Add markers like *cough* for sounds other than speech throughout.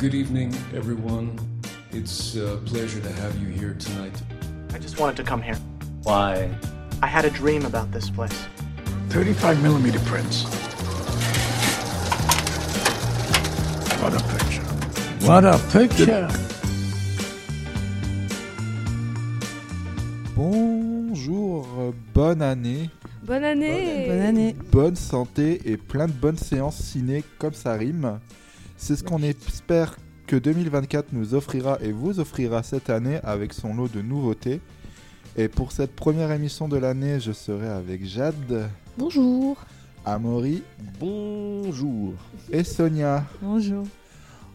Good evening, everyone. It's a pleasure to have you here tonight. I just wanted to come here. Why? I had a dream about this place. 35 millimeter prints. What a picture. What a picture. Bonjour, euh, bonne année, Bonne année Bonne année. bonne santé et plein de bonnes séances ciné comme ça rime. C'est ce qu'on espère que 2024 nous offrira et vous offrira cette année avec son lot de nouveautés. Et pour cette première émission de l'année, je serai avec Jade, Bonjour Amaury Bonjour. et Sonia. Bonjour.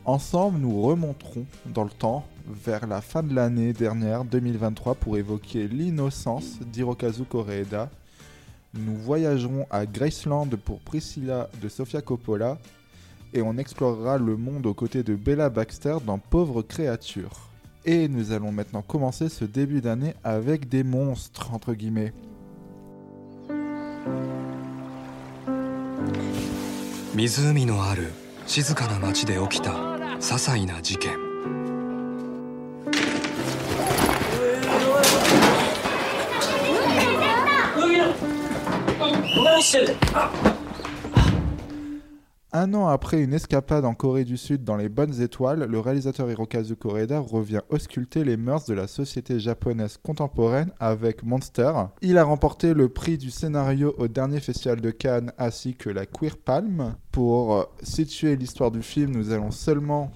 Ensemble, nous remonterons dans le temps vers la fin de l'année dernière, 2023, pour évoquer l'innocence d'Hirokazu Koreeda. Nous voyagerons à Graceland pour Priscilla de Sofia Coppola et on explorera le monde aux côtés de Bella Baxter dans Pauvre créature. Et nous allons maintenant commencer ce début d'année avec des monstres, entre guillemets. Un an après une escapade en Corée du Sud dans les bonnes étoiles, le réalisateur Hirokazu Koreeda revient ausculter les mœurs de la société japonaise contemporaine avec Monster. Il a remporté le prix du scénario au dernier festival de Cannes ainsi que la Queer Palm. Pour euh, situer l'histoire du film, nous allons seulement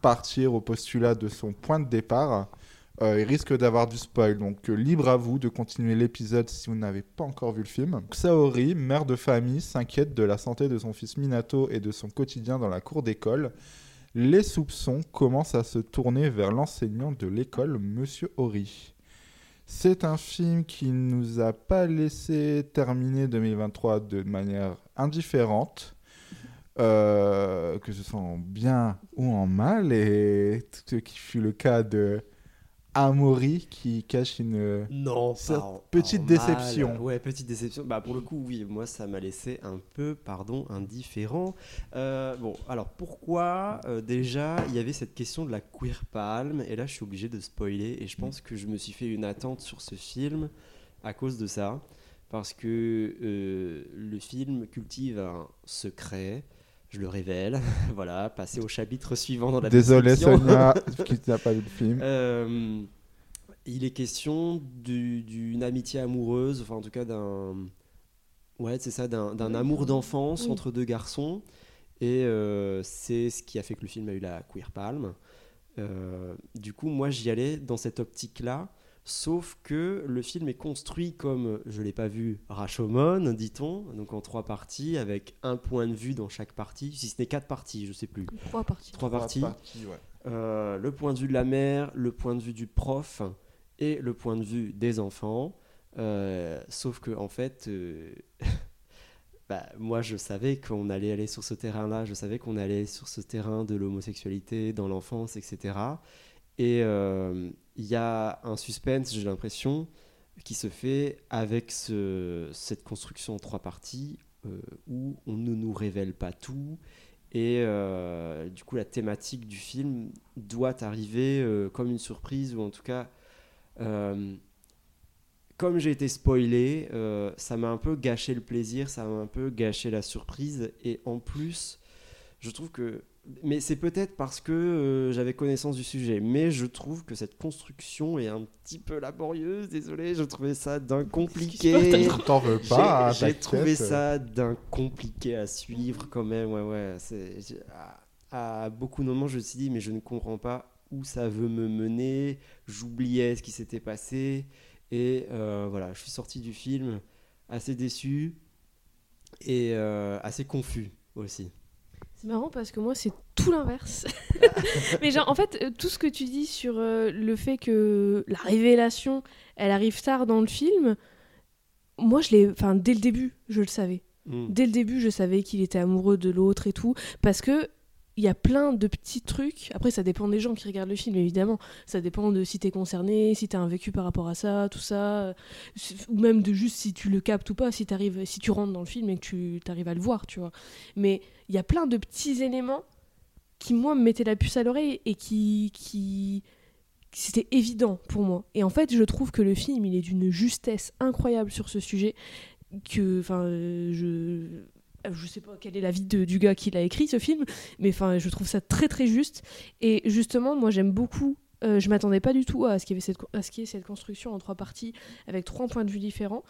partir au postulat de son point de départ. Euh, il risque d'avoir du spoil, donc euh, libre à vous de continuer l'épisode si vous n'avez pas encore vu le film. Saori, mère de famille, s'inquiète de la santé de son fils Minato et de son quotidien dans la cour d'école. Les soupçons commencent à se tourner vers l'enseignant de l'école, Monsieur Ori. C'est un film qui nous a pas laissé terminer 2023 de manière indifférente. euh, que ce soit en bien ou en mal, et ce qui fut le cas de Amaury qui cache une. Non, en- petite en déception. mal. Ouais, petite déception. Bah pour le coup, oui, moi ça m'a laissé un peu, pardon, indifférent. Euh, bon, alors pourquoi euh, déjà il y avait cette question de la queer palm? Et là je suis obligé de spoiler et je pense que je me suis fait une attente sur ce film à cause de ça parce que euh, le film cultive un secret. Je le révèle, *laughs* voilà, passer au chapitre suivant dans la Désolé. Sonia *laughs* qui n'a pas vu le film. Euh, il est question du- d'une amitié amoureuse, enfin en tout cas d'un, ouais c'est ça, d'un amour d'enfance Oui. entre deux garçons, et euh, c'est ce qui a fait que le film a eu la Queer Palm. Euh, du coup, moi j'y allais dans cette optique-là, sauf que le film est construit comme, je l'ai pas vu, Rashomon, dit-on, donc en trois parties, avec un point de vue dans chaque partie, si ce n'est quatre parties, je sais plus. Trois parties. Trois parties. ouais. Euh, le point de vue de la mère, le point de vue du prof et le point de vue des enfants. Euh, sauf que en fait, euh, *laughs* bah, moi je savais qu'on allait aller sur ce terrain-là, je savais qu'on allait sur ce terrain de l'homosexualité dans l'enfance, etc. Et euh, il y a un suspense, j'ai l'impression, qui se fait avec ce- cette construction en trois parties euh, où on ne nous révèle pas tout. Et euh, du coup, la thématique du film doit arriver comme une surprise, ou en tout cas, comme j'ai été spoilé, ça m'a un peu gâché le plaisir, ça m'a un peu gâché la surprise. Et en plus, je trouve que. Mais c'est peut-être parce que euh, j'avais connaissance du sujet, mais je trouve que cette construction est un petit peu laborieuse, désolé, je trouvais ça d'un compliqué. T'en veux pas, J'ai trouvé ça d'un compliqué à suivre quand même. Ouais, ouais. à beaucoup de moments, je me suis dit, mais je ne comprends pas où ça veut me mener. J'oubliais ce qui s'était passé. Et euh, voilà, je suis sorti du film assez déçu et euh, assez confus aussi. C'est marrant parce que moi, c'est tout l'inverse. *laughs* Mais genre, en fait, euh, tout ce que tu dis sur euh, le fait que la révélation, elle arrive tard dans le film, moi, je l'ai. Enfin, dès le début, je le savais. Mm. Dès le début, je savais qu'il était amoureux de l'autre et tout. Parce que. Il y a plein de petits trucs. Après, ça dépend des gens qui regardent le film, évidemment. Ça dépend de si t'es concerné, si t'as un vécu par rapport à ça, tout ça. Ou même de juste si tu le captes ou pas, si, si tu rentres dans le film et que tu arrives à le voir, tu vois. Mais il y a plein de petits éléments qui moi me mettait la puce à l'oreille et qui qui c'était évident pour moi. Et en fait, je trouve que le film, il est d'une justesse incroyable sur ce sujet que enfin je je sais pas quel est l'avis de- du gars qui l'a écrit ce film, mais enfin je trouve ça très très juste. Et justement, moi j'aime beaucoup. euh, je m'attendais pas du tout à ce qu'il y avait cette, à ce qu'il y ait cette construction en trois parties avec trois points de vue différents.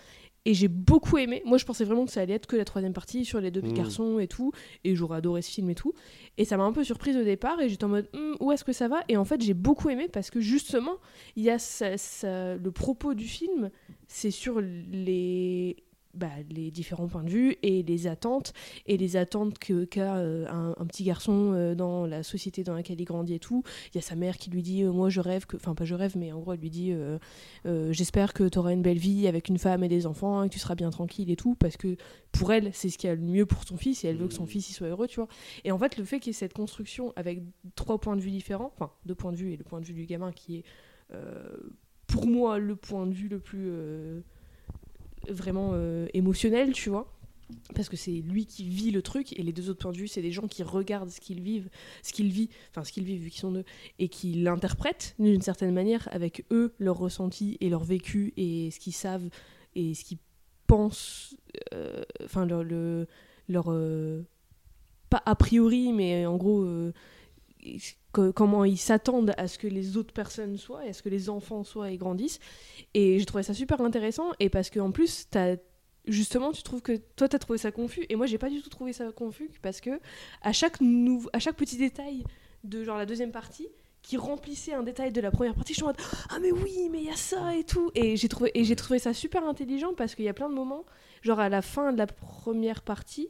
Et j'ai beaucoup aimé. Moi, je pensais vraiment que ça allait être que la troisième partie sur les deux petits Mm. garçons et tout. Et j'aurais adoré ce film et tout. Et ça m'a un peu surprise au départ. Et j'étais en mode, Hum, où est-ce que ça va? Et en fait, j'ai beaucoup aimé parce que justement, il y a ça- ça- le propos du film, c'est sur les, bah, les différents points de vue et les attentes et les attentes que qu'a euh, un, un petit garçon euh, dans la société dans laquelle il grandit et tout. Il y a sa mère qui lui dit euh, moi je rêve que enfin pas je rêve mais en gros elle lui dit j'espère que tu auras une belle vie avec une femme et des enfants et que tu seras bien tranquille et tout parce que pour elle c'est ce qui a le mieux pour son fils et elle veut que son fils il soit heureux tu vois. Et en fait le fait qu'il y ait cette construction avec trois points de vue différents, enfin deux points de vue et le point de vue du gamin qui est pour moi le point de vue le plus vraiment euh, émotionnel, tu vois. Parce que c'est lui qui vit le truc et les deux autres points de vue, c'est des gens qui regardent ce qu'ils vivent, ce qu'ils vivent, enfin ce qu'ils vivent vu qu'ils sont deux, et qui l'interprètent d'une certaine manière avec eux, leur ressenti et leur vécu et ce qu'ils savent et ce qu'ils pensent, euh, enfin leur, le, leur euh, pas a priori, mais en gros comment ils s'attendent à ce que les autres personnes soient et à ce que les enfants soient et grandissent. Et j'ai trouvé ça super intéressant et parce qu'en plus, t'as justement, tu trouves que toi, t'as trouvé ça confus et moi, j'ai pas du tout trouvé ça confus parce que à chaque, à chaque petit détail de genre la deuxième partie, qui remplissait un détail de la première partie, je suis en mode ah mais oui mais il y a ça et tout et j'ai trouvé et j'ai trouvé ça super intelligent parce qu'il y a plein de moments genre à la fin de la première partie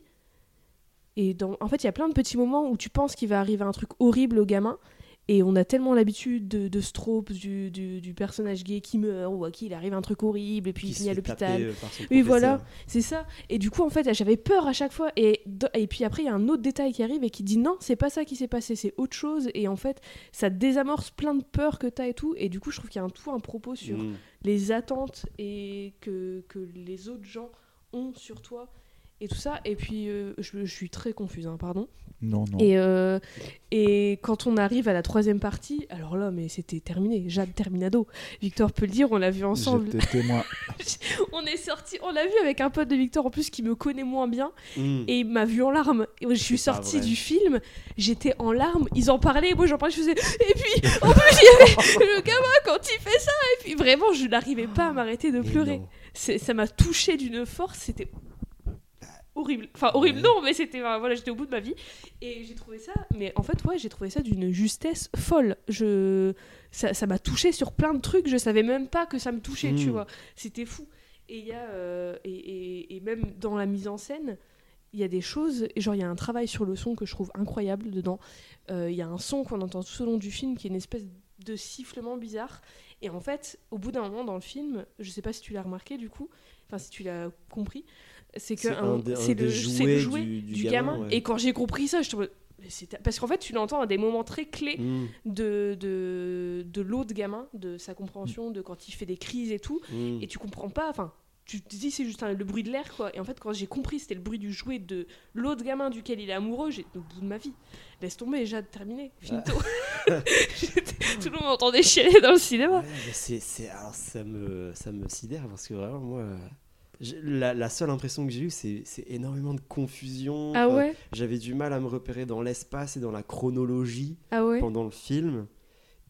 et dans, en fait, il y a plein de petits moments où tu penses qu'il va arriver un truc horrible au gamin. Et on a tellement l'habitude de, de ce trope du, du, du personnage gay qui meurt ou à qui il arrive un truc horrible et puis Qui il finit à l'hôpital. euh, Oui, voilà, c'est ça. Et du coup, en fait, j'avais peur à chaque fois. Et, et puis après, il y a un autre détail qui arrive et qui dit non, c'est pas ça qui s'est passé, c'est autre chose. Et en fait, ça désamorce plein de peurs que t'as et tout. Et du coup, je trouve qu'il y a un tout un propos sur Mm. les attentes et que, que les autres gens ont sur toi et tout ça. Et puis, euh, je, je suis très confuse, hein, pardon. Non, non. Et, euh, et quand on arrive à la troisième partie, alors là, mais c'était terminé. Jade Terminado. Victor peut le dire, on l'a vu ensemble. J'étais témoin. *laughs* on est sorti, on l'a vu avec un pote de Victor en plus qui me connaît moins bien Mm. et il m'a vu en larmes. Et je suis sortie du film, j'étais en larmes. Ils en parlaient, moi j'en parlais, je faisais. Et puis en plus il y avait le gamin quand il fait ça. Et puis vraiment, je n'arrivais pas à m'arrêter de pleurer. Ça m'a touché d'une force, c'était horrible. Enfin horrible non, mais c'était voilà, j'étais au bout de ma vie et j'ai trouvé ça. Mais en fait ouais, j'ai trouvé ça d'une justesse folle. Je ça ça m'a touché sur plein de trucs. Je savais même pas que ça me touchait, tu Mm. vois. C'était fou. Et il y a euh, et, et- et même dans la mise en scène. Il y a des choses, et genre il y a un travail sur le son que je trouve incroyable dedans. Euh, Il y a un son qu'on entend tout au long du film qui est une espèce de sifflement bizarre. Et en fait, au bout d'un moment dans le film, je sais pas si tu l'as remarqué du coup, enfin si tu l'as compris, c'est que C'est le, le jouet du- du, du gamin. gamin, ouais. Et quand j'ai compris ça, je te parce qu'en fait tu l'entends à des moments très clés Mm. de, de, de l'autre gamin, de sa compréhension, de quand il fait des crises et tout, Mm. et tu comprends pas, enfin, tu te dis c'est juste un- le bruit de l'air quoi. Et en fait, quand j'ai compris c'était le bruit du jouet de l'autre gamin duquel il est amoureux, j'ai au bout de ma vie. Laisse tomber, Jade, terminé, finito. J'étais- *laughs* *laughs* Tout le monde m'entendait chialer dans le cinéma. Ouais, c'est, alors ça me, ça me sidère parce que vraiment, moi, la, la seule impression que j'ai eue, c'est, énormément de confusion. Ah ouais? J'avais du mal à me repérer dans l'espace et dans la chronologie Ah ouais? pendant le film.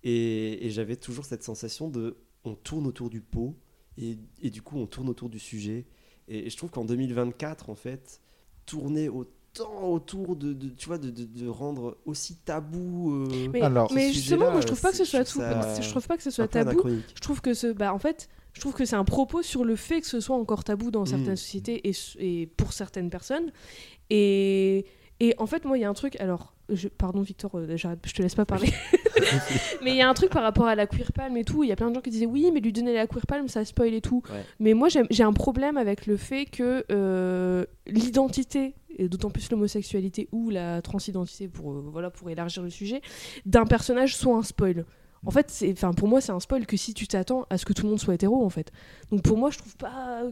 Et, et j'avais toujours cette sensation de on tourne autour du pot et, et du coup on tourne autour du sujet. Et, et je trouve qu'en 2024, en fait, tourner autant autour de, de- tu vois, de, de- de rendre aussi tabou. euh, Mais, Alors, mais ce justement, moi je trouve pas que ce soit tout. Je trouve pas que ce soit tabou. Je trouve que ce, bah en fait, je trouve que c'est un propos sur le fait que ce soit encore tabou dans certaines Mm. sociétés et, pour certaines personnes. Et, et en fait, moi, il y a un truc. Alors, je, pardon, Victor, euh, je te laisse pas parler. *laughs* mais il y a un truc par rapport à la queer palm et tout. Il y a plein de gens qui disaient oui, mais lui donner la queer palm, ça spoil et tout. Ouais. Mais moi, j'ai un problème avec le fait que euh, l'identité, et d'autant plus l'homosexualité ou la transidentité, pour, euh, voilà, pour élargir le sujet, d'un personnage soit un spoil. En fait, c'est, enfin, pour moi, c'est un spoil que si tu t'attends à ce que tout le monde soit hétéro, en fait. Donc pour moi, je trouve pas.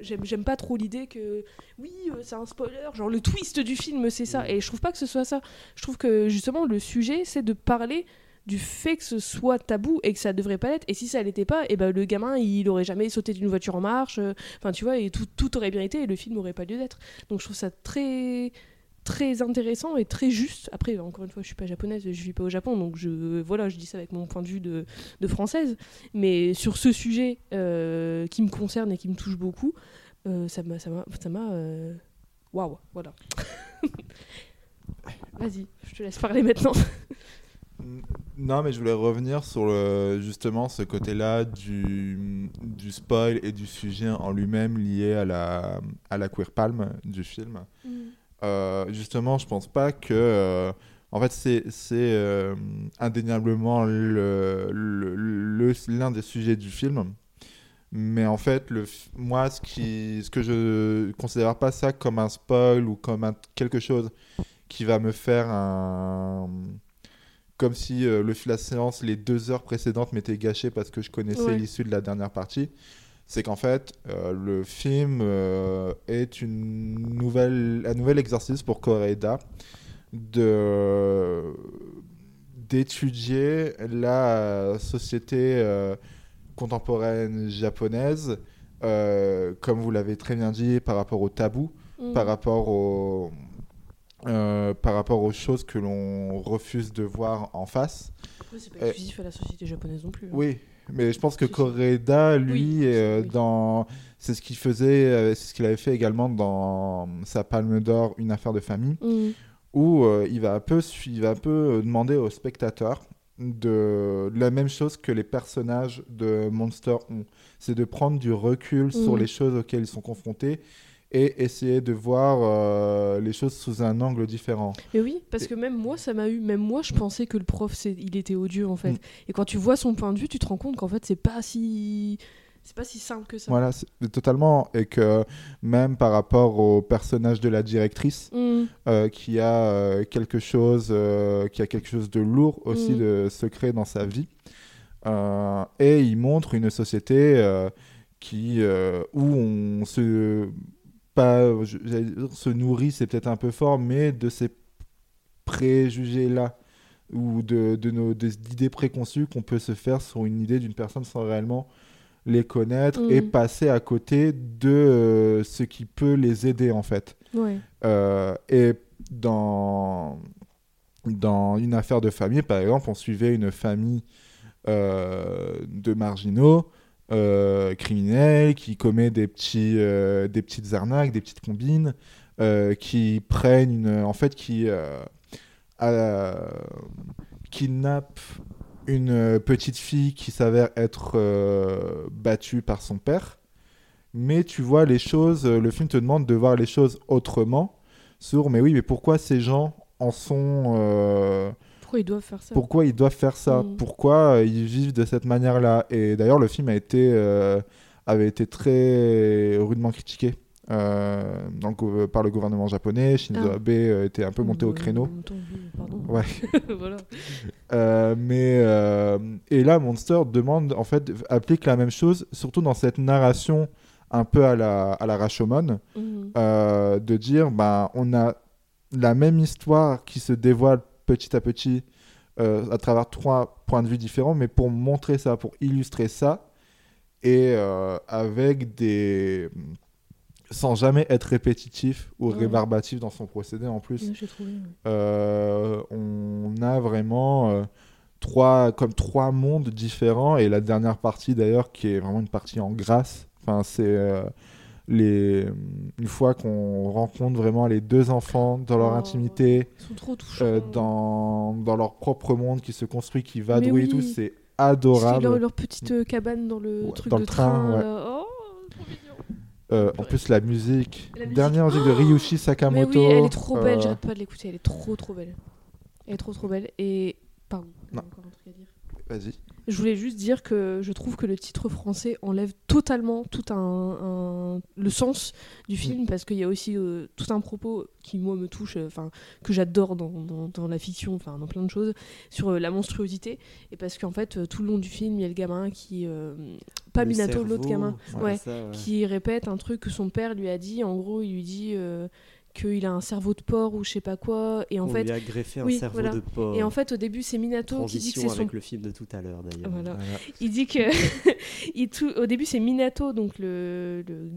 J'aime, j'aime pas trop l'idée que oui, euh, c'est un spoiler. Genre le twist du film, c'est ça. Et je trouve pas que ce soit ça. Je trouve que justement, le sujet, c'est de parler du fait que ce soit tabou et que ça devrait pas l'être. Et si ça l'était pas, et ben le gamin, il aurait jamais sauté d'une voiture en marche. euh, Enfin, tu vois, et tout, tout aurait bien été et le film aurait pas lieu d'être. Donc je trouve ça très très intéressant et très juste. Après, encore une fois, je suis pas japonaise, je vis pas au Japon, donc je voilà, je dis ça avec mon point de vue de, de française. Mais sur ce sujet euh, qui me concerne et qui me touche beaucoup, euh, ça m'a ça euh, waouh, voilà. *laughs* Vas-y, je te laisse parler maintenant. Non, mais je voulais revenir sur le, justement ce côté-là du, du spoil et du sujet en lui-même lié à la, à la queer palm du film. Euh, justement, je pense pas que. euh, en fait, c'est euh, indéniablement le- le- le- l'un des sujets du film. Mais en fait, le, moi, ce, qui, ce que je considère pas ça comme un spoil ou comme un- quelque chose qui va me faire un. Comme si euh, le la séance, les deux heures précédentes m'étaient gâchées parce que je connaissais Ouais. l'issue de la dernière partie. C'est qu'en fait, euh, le film euh, est une nouvelle, un nouvel exercice pour Koreeda de d'étudier la société euh, contemporaine japonaise, comme vous l'avez très bien dit, par rapport au tabou, Mm. par rapport au, par rapport aux choses que l'on refuse de voir en face. Après, c'est pas exclusif à la société japonaise non plus. hein. Oui, mais je pense que. Koreeda, lui, Oui, euh, oui. dans... c'est ce qu'il faisait, euh, c'est ce qu'il avait fait également dans sa Palme d'Or, Une affaire de famille, Mm. où euh, il va un peu, il va un peu demander aux spectateurs de la même chose que les personnages de Monster ont. C'est de prendre du recul sur Mhm. les choses auxquelles ils sont confrontés et essayer de voir euh, les choses sous un angle différent. Mais oui, parce que même moi, ça m'a eu. Même moi, je pensais que le prof, il était odieux en fait. Mm. Et quand tu vois son point de vue, tu te rends compte qu'en fait, c'est pas si, c'est pas si simple que ça. Voilà, totalement. Et que même par rapport au personnage de la directrice, Mm. euh, qui a euh, quelque chose, euh, qui a quelque chose de lourd aussi Mhm. de secret dans sa vie. Et il montre une société qui où on se pas je- j'allais dire se nourrit, c'est peut-être un peu fort, mais de ces préjugés là ou de, de nos des idées préconçues qu'on peut se faire sur une idée d'une personne sans réellement les connaître et Mhm. passer à côté de euh, ce qui peut les aider en fait. Ouais. Euh, et dans, dans une affaire de famille, par exemple, on suivait une famille euh, de marginaux, euh, criminels, qui commet des, petits, euh, des petites arnaques, des petites combines, euh, qui prennent une. En fait, qui euh, kidnappent une petite fille qui s'avère être battue par son père. Mais tu vois les choses, le film te demande de voir les choses autrement. Sur, mais oui, mais pourquoi ces gens en sont. Pourquoi ils doivent faire ça pourquoi ils doivent faire ça Mm. Pourquoi euh, ils vivent de cette manière-là Et d'ailleurs, le film a été, euh, avait été très rudement critiqué euh, dans le gouv- par le gouvernement japonais. Shinzo Ah. Abe euh, était un peu monté au Euh, créneau. pardon. Ouais. *laughs* voilà. Euh, mais euh, et là, Monster demande en fait applique la même chose, surtout dans cette narration un peu à la à la Rashomon, euh, de dire ben on a la même histoire qui se dévoile petit à petit euh, à travers trois points de vue différents, mais pour montrer ça, pour illustrer ça, et euh, avec des sans jamais être répétitif ou Ouais. rébarbatif dans son procédé en plus. Ouais, J'ai trouvé. ouais. Euh, on a vraiment trois, comme trois mondes différents et la dernière partie d'ailleurs qui est vraiment une partie en grâce. Enfin, c'est les une fois qu'on rencontre vraiment les deux enfants dans leur Oh. intimité, Ils sont trop touchants. euh, dans, dans leur propre monde qui se construit, qui va Mais douer et oui. tout, c'est adorable. Leur, leur petite euh, cabane dans le Ouais, truc dans de le train, train. ouais. là. Oh, trop mignon. Euh, en plus, la musique, La musique. dernière musique de Oh Ryushi Mais Sakamoto. oui, elle est trop belle, euh, j'arrête pas de l'écouter, elle est trop trop belle. Elle est trop trop belle. Et. Pardon, Non. encore un truc à dire. Vas-y. Je voulais juste dire que je trouve que le titre français enlève totalement tout un, un- le sens du film Mm. parce qu'il y a aussi euh, tout un propos qui moi me touche, euh, enfin que j'adore dans, dans, dans la fiction, enfin dans plein de choses sur euh, la monstruosité et parce qu'en fait tout le long du film il y a le gamin qui pas Le Minato l'autre gamin ouais, ça, ouais. qui répète un truc que son père lui a dit. En gros, il lui dit qu'il a un cerveau de porc ou je sais pas quoi. Et en On fait, lui a greffé un oui, cerveau voilà. de porc. et en fait, au début, c'est Minato qui dit que c'est son. le film de tout à l'heure d'ailleurs. Voilà. Voilà. Il dit que *laughs* il tout... au début, c'est Minato, donc le, le,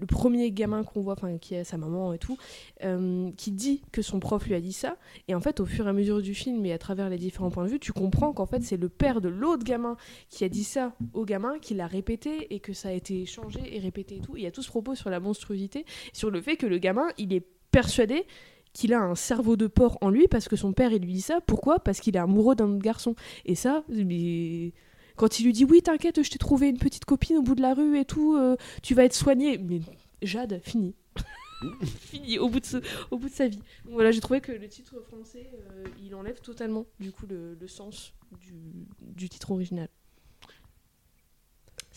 le premier gamin qu'on voit, enfin qui a sa maman et tout, euh, qui dit que son prof lui a dit ça. Et en fait, au fur et à mesure du film et à travers les différents points de vue, tu comprends qu'en fait, c'est le père de l'autre gamin qui a dit ça au gamin, qui l'a répété et que ça a été changé et répété et tout. Et il y a tout ce propos sur la monstruosité, sur le fait que le gamin, il est persuadé qu'il a un cerveau de porc en lui parce que son père il lui dit ça. Pourquoi? Parce qu'il est amoureux d'un autre garçon. Et ça, quand il lui dit oui, t'inquiète, je t'ai trouvé une petite copine au bout de la rue et tout, euh, tu vas être soignée. Mais Jade, fini. *laughs* fini au bout, de ce- au bout de sa vie. Voilà, j'ai trouvé que le titre français, euh, il enlève totalement du coup le, le sens du, du titre original.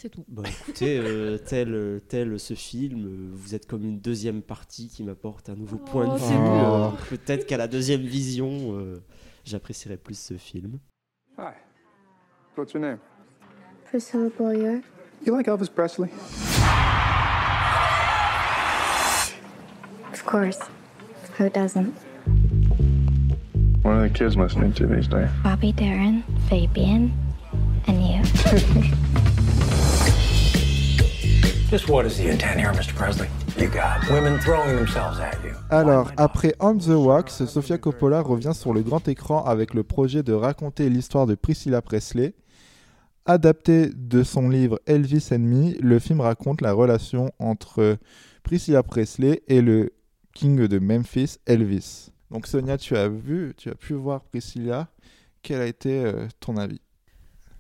C'est tout. Bon, écoutez, euh, tel, tel ce film, vous êtes comme une deuxième partie qui m'apporte un nouveau Oh, point de c'est vue. euh, Peut-être qu'à la deuxième vision, euh, j'apprécierai plus ce film. Hi. What's your name? Priscilla Boyer. You like Elvis Presley? Of course. Who doesn't? What are the kids listening to these days? Bobby Darin, Fabian, and you. *laughs* Just what is the intent here, Mr. Presley? You got women throwing themselves at you. Alors, après On the Wax, Sofia Coppola revient sur le grand écran avec le projet de raconter l'histoire de Priscilla Presley. Adapté de son livre Elvis and Me, le film raconte la relation entre Priscilla Presley et le king de Memphis, Elvis. Donc Sonia, tu as vu, tu as pu voir Priscilla. Quel a été euh, ton avis?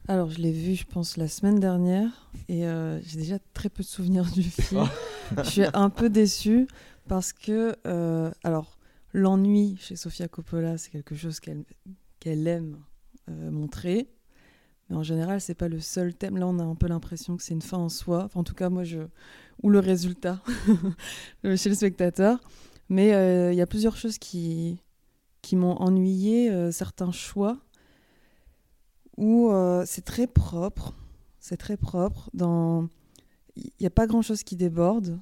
Alors, je l'ai vu, je pense, la semaine dernière, et euh, j'ai déjà très peu de souvenirs du film. *laughs* je suis un peu déçue parce que, euh, alors, l'ennui chez Sofia Coppola, c'est quelque chose qu'elle qu'elle aime euh, montrer. Mais en général, c'est pas le seul thème. Là, on a un peu l'impression que c'est une fin en soi. Enfin, en tout cas, moi, je. Ou le résultat *laughs* chez le spectateur. Mais euh, il y a plusieurs choses qui, qui m'ont ennuyé, euh, certains choix où euh, c'est très propre. C'est très propre. Dans... Il n'y a pas grand-chose qui déborde.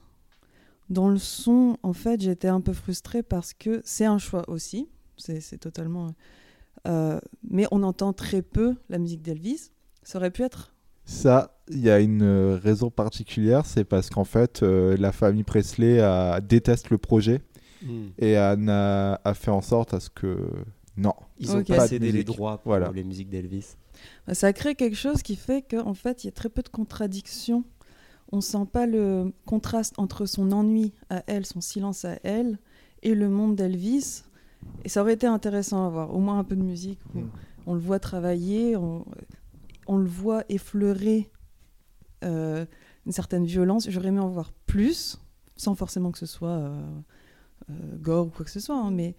Dans le son, en fait, j'étais un peu frustrée parce que c'est un choix aussi. C'est totalement... euh, mais on entend très peu la musique d'Elvis. Ça aurait pu être... Ça, il y a une euh, raison particulière, c'est parce qu'en fait, euh, la famille Presley a- déteste le projet Hmm. et a, fait en sorte à ce que non. Ils ont Ok. pas cédé les droits pour Voilà. les musiques d'Elvis. Ça crée quelque chose qui fait qu'en fait, il y a très peu de contradictions. On sent pas le contraste entre son ennui à elle, son silence à elle, et le monde d'Elvis. Et ça aurait été intéressant à voir, au moins un peu de musique. où Mm. On le voit travailler, on, on le voit effleurer euh, une certaine violence. J'aurais aimé en voir plus, sans forcément que ce soit euh, euh, gore ou quoi que ce soit, hein, mais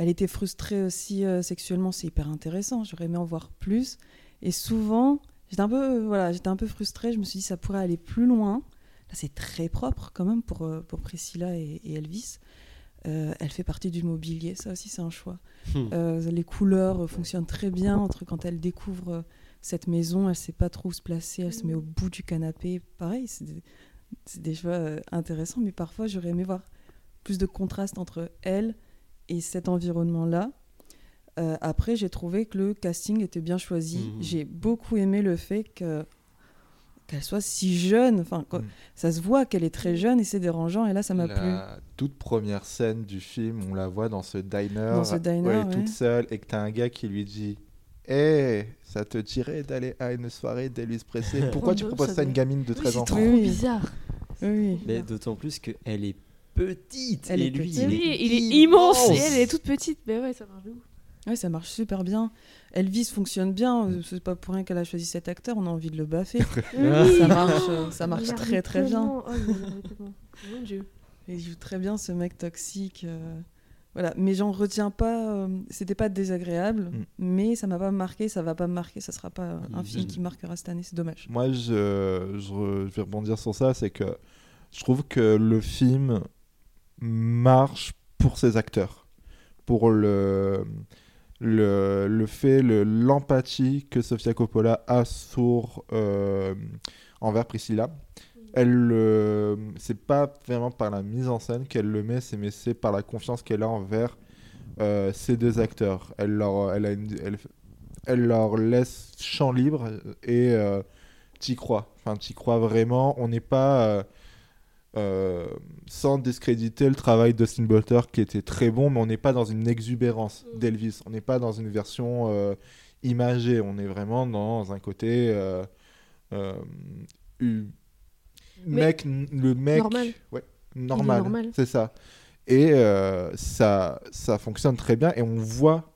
elle était frustrée aussi euh, sexuellement, c'est hyper intéressant. J'aurais aimé en voir plus. Et souvent, j'étais un peu, euh, voilà, j'étais un peu frustrée. Je me suis dit ça pourrait aller plus loin. Là, c'est très propre quand même pour, euh, pour Priscilla et, et Elvis. Euh, elle fait partie du mobilier, ça aussi c'est un choix. Hmm. Euh, les couleurs fonctionnent très bien entre quand elle découvre cette maison, elle sait pas trop où se placer, elle se met au bout du canapé. Pareil, c'est des, des choix intéressants, mais parfois j'aurais aimé voir plus de contraste entre elle et cet environnement-là. Euh, après, j'ai trouvé que le casting était bien choisi. Mhm. J'ai beaucoup aimé le fait que qu'elle soit si jeune. Enfin, quoi- Mhm. ça se voit qu'elle est très jeune et c'est dérangeant. Et là, ça m'a plu. La toute première scène du film, on la voit dans ce diner, Dans ce diner, où elle est ouais. toute seule et que t'as un gars qui lui dit Hé, ça te dirait d'aller à une soirée d'Elvis Presley? *laughs* Pourquoi Oh tu non, proposes ça ça à une gamine de Oui, 13 c'est ans? trop Oui. bizarre. Oui. Mais d'autant plus qu'elle est petite. Elle et est lui, petite. il Oui, est, il est immense et elle est toute petite. Mais ouais, ça marche de ouf. Ouais, ça marche super bien. Elvis fonctionne bien. euh, C'est pas pour rien qu'elle a choisi cet acteur. On a envie de le baffer. *laughs* Oui. ça marche, euh, ça marche très très bien. Oh. Mon dieu. Il joue très bien ce mec toxique. euh, Voilà, mais j'en retiens pas. euh, C'était pas désagréable, Mm. mais ça m'a pas marqué, ça va pas me marquer, ça sera pas un Mm. film qui marquera cette année, c'est dommage. Moi, je, je, re- je vais rebondir sur ça, c'est que je trouve que le film marche pour ses acteurs, pour le, le, le fait, le- l'empathie que Sofia Coppola a sur, euh, envers Priscilla. Elle, euh, c'est pas vraiment par la mise en scène qu'elle le met, c'est mais c'est par la confiance qu'elle a envers euh, ces deux acteurs. Elle leur, elle, elle leur laisse champ libre et euh, t'y crois. Enfin, t'y crois vraiment. On n'est pas euh, sans discréditer le travail d'Austin Butler qui était très bon, mais on n'est pas dans une exubérance d'Elvis. On n'est pas dans une version euh, imagée. On est vraiment dans un côté euh, euh, mec, le mec, normal. ouais, normal, normal. c'est ça. Et ça, ça fonctionne très bien et on voit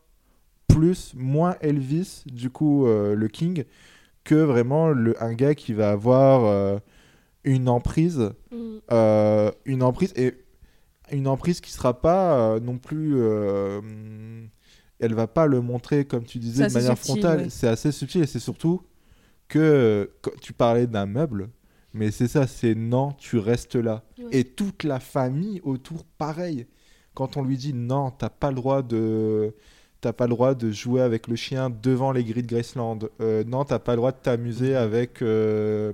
plus, moins Elvis, du coup, le King, que vraiment le, un gars qui va avoir une emprise, Mm. euh, une emprise et une emprise qui sera pas euh, non plus, euh, elle va pas le montrer comme tu disais de manière subtil, frontale. ouais. C'est assez subtil et c'est surtout que tu parlais d'un meuble, mais c'est ça, c'est non, tu restes là. Ouais. Et toute la famille autour, pareil. Quand on lui dit non, t'as pas le droit de, t'as pas le droit de jouer avec le chien devant les grilles de Graceland. Euh, non, t'as pas le droit de t'amuser avec, euh,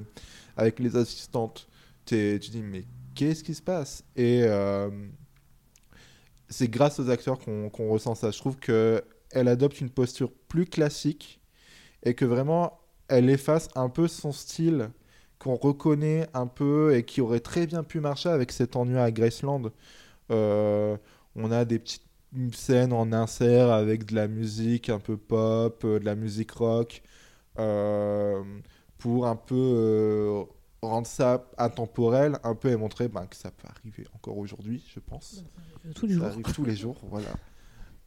avec les assistantes. T'es- tu dis mais qu'est-ce qui se passe? Et euh, c'est grâce aux acteurs qu'on ressent ça. Je trouve que elle adopte une posture plus classique et que vraiment elle efface un peu son style qu'on reconnaît un peu et qui aurait très bien pu marcher avec cet ennui à Graceland. Euh, on a des petites scènes en insert avec de la musique un peu pop, euh, de la musique rock, pour un peu euh, rendre ça intemporel, un peu et montrer ben, que ça peut arriver encore aujourd'hui, je pense. Tous les Ça jours. arrive tous les jours, *laughs* voilà.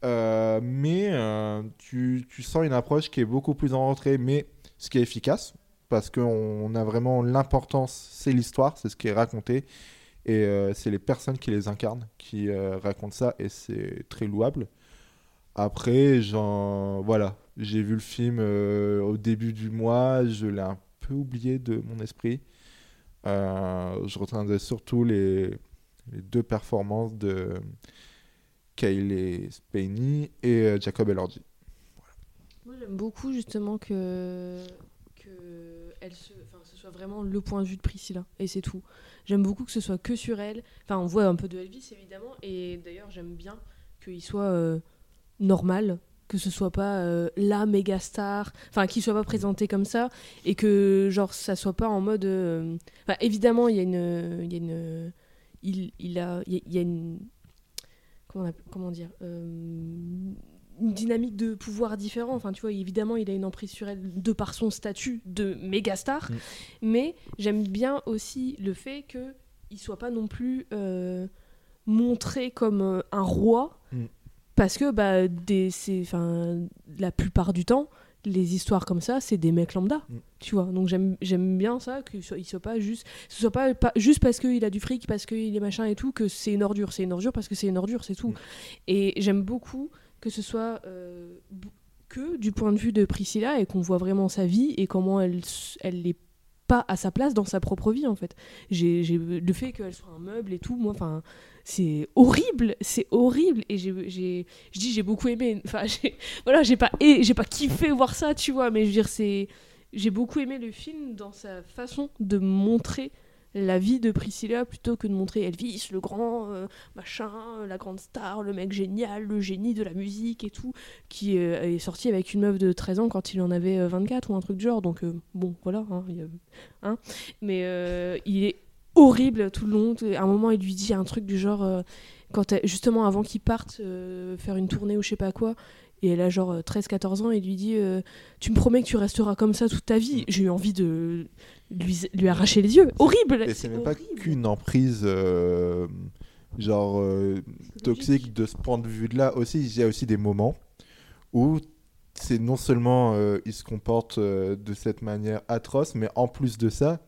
Euh, mais euh, tu, tu sens une approche qui est beaucoup plus en retrait, mais ce qui est efficace, parce qu'on a vraiment l'importance, c'est l'histoire, c'est ce qui est raconté, et euh, c'est les personnes qui les incarnent qui racontent ça, et c'est très louable. Après. Voilà, j'ai vu le film euh, au début du mois, je l'ai un peu oublié de mon esprit. Euh, je retiendrai surtout les, deux performances de Kayleigh Spaney et euh, Jacob Elordi. Moi, j'aime beaucoup justement que, ce soit vraiment le point de vue de Priscilla, et c'est tout. J'aime beaucoup que ce soit que sur elle. Enfin, on voit un peu de Elvis, évidemment, et d'ailleurs, j'aime bien qu'il soit normal, que ce soit pas euh, la méga star, enfin, qu'il soit pas présenté comme ça, et que, genre, ça soit pas en mode... euh, Enfin, évidemment, il y a une... Il y a une il, il a, il y a- une... Comment, appelle- comment dire euh, une dynamique de pouvoir différent. Enfin, tu vois, évidemment, il a une emprise sur elle de par son statut de méga star. Mm. Mais j'aime bien aussi le fait que il soit pas non plus montré comme un roi, Mm. Parce que bah, des, c'est, enfin, la plupart du temps, les histoires comme ça, c'est des mecs lambda. Mm. Tu vois, donc j'aime, j'aime bien ça, qu'il soit, il soit pas juste, ce soit pas, pas juste parce qu'il a du fric, parce qu'il est machin et tout, que c'est une ordure. C'est une ordure parce que c'est une ordure, c'est tout. Mm. Et j'aime beaucoup que ce soit euh, que du point de vue de Priscilla et qu'on voit vraiment sa vie et comment elle elle n'est pas à sa place dans sa propre vie en fait. J'ai j'ai- le fait qu'elle soit un meuble et tout, moi enfin c'est horrible, c'est horrible et j'ai je dis j'ai beaucoup aimé enfin *laughs* voilà, j'ai pas j'ai pas kiffé voir ça, tu vois, mais je veux dire c'est j'ai beaucoup aimé le film dans sa façon de montrer la vie de Priscilla plutôt que de montrer Elvis, le grand euh, machin, la grande star, le mec génial, le génie de la musique et tout, qui euh, est sorti avec une meuf de 13 ans quand il en avait euh, 24 ou un truc du genre. Donc euh, bon, voilà. hein, hein. Mais euh, il est horrible tout le long. À un moment, il lui dit un truc du genre, euh, quand justement avant qu'il parte euh, faire une tournée ou je sais pas quoi. Et elle a genre 13-14 ans et il lui dit euh, Tu me promets que tu resteras comme ça toute ta vie. J'ai eu envie de lui, lui arracher les yeux. Horrible Et c'est même pas qu'une emprise euh, genre euh, toxique de ce point de vue-là aussi. Il y a aussi des moments où c'est non seulement euh, il se comporte euh, de cette manière atroce, mais en plus de ça,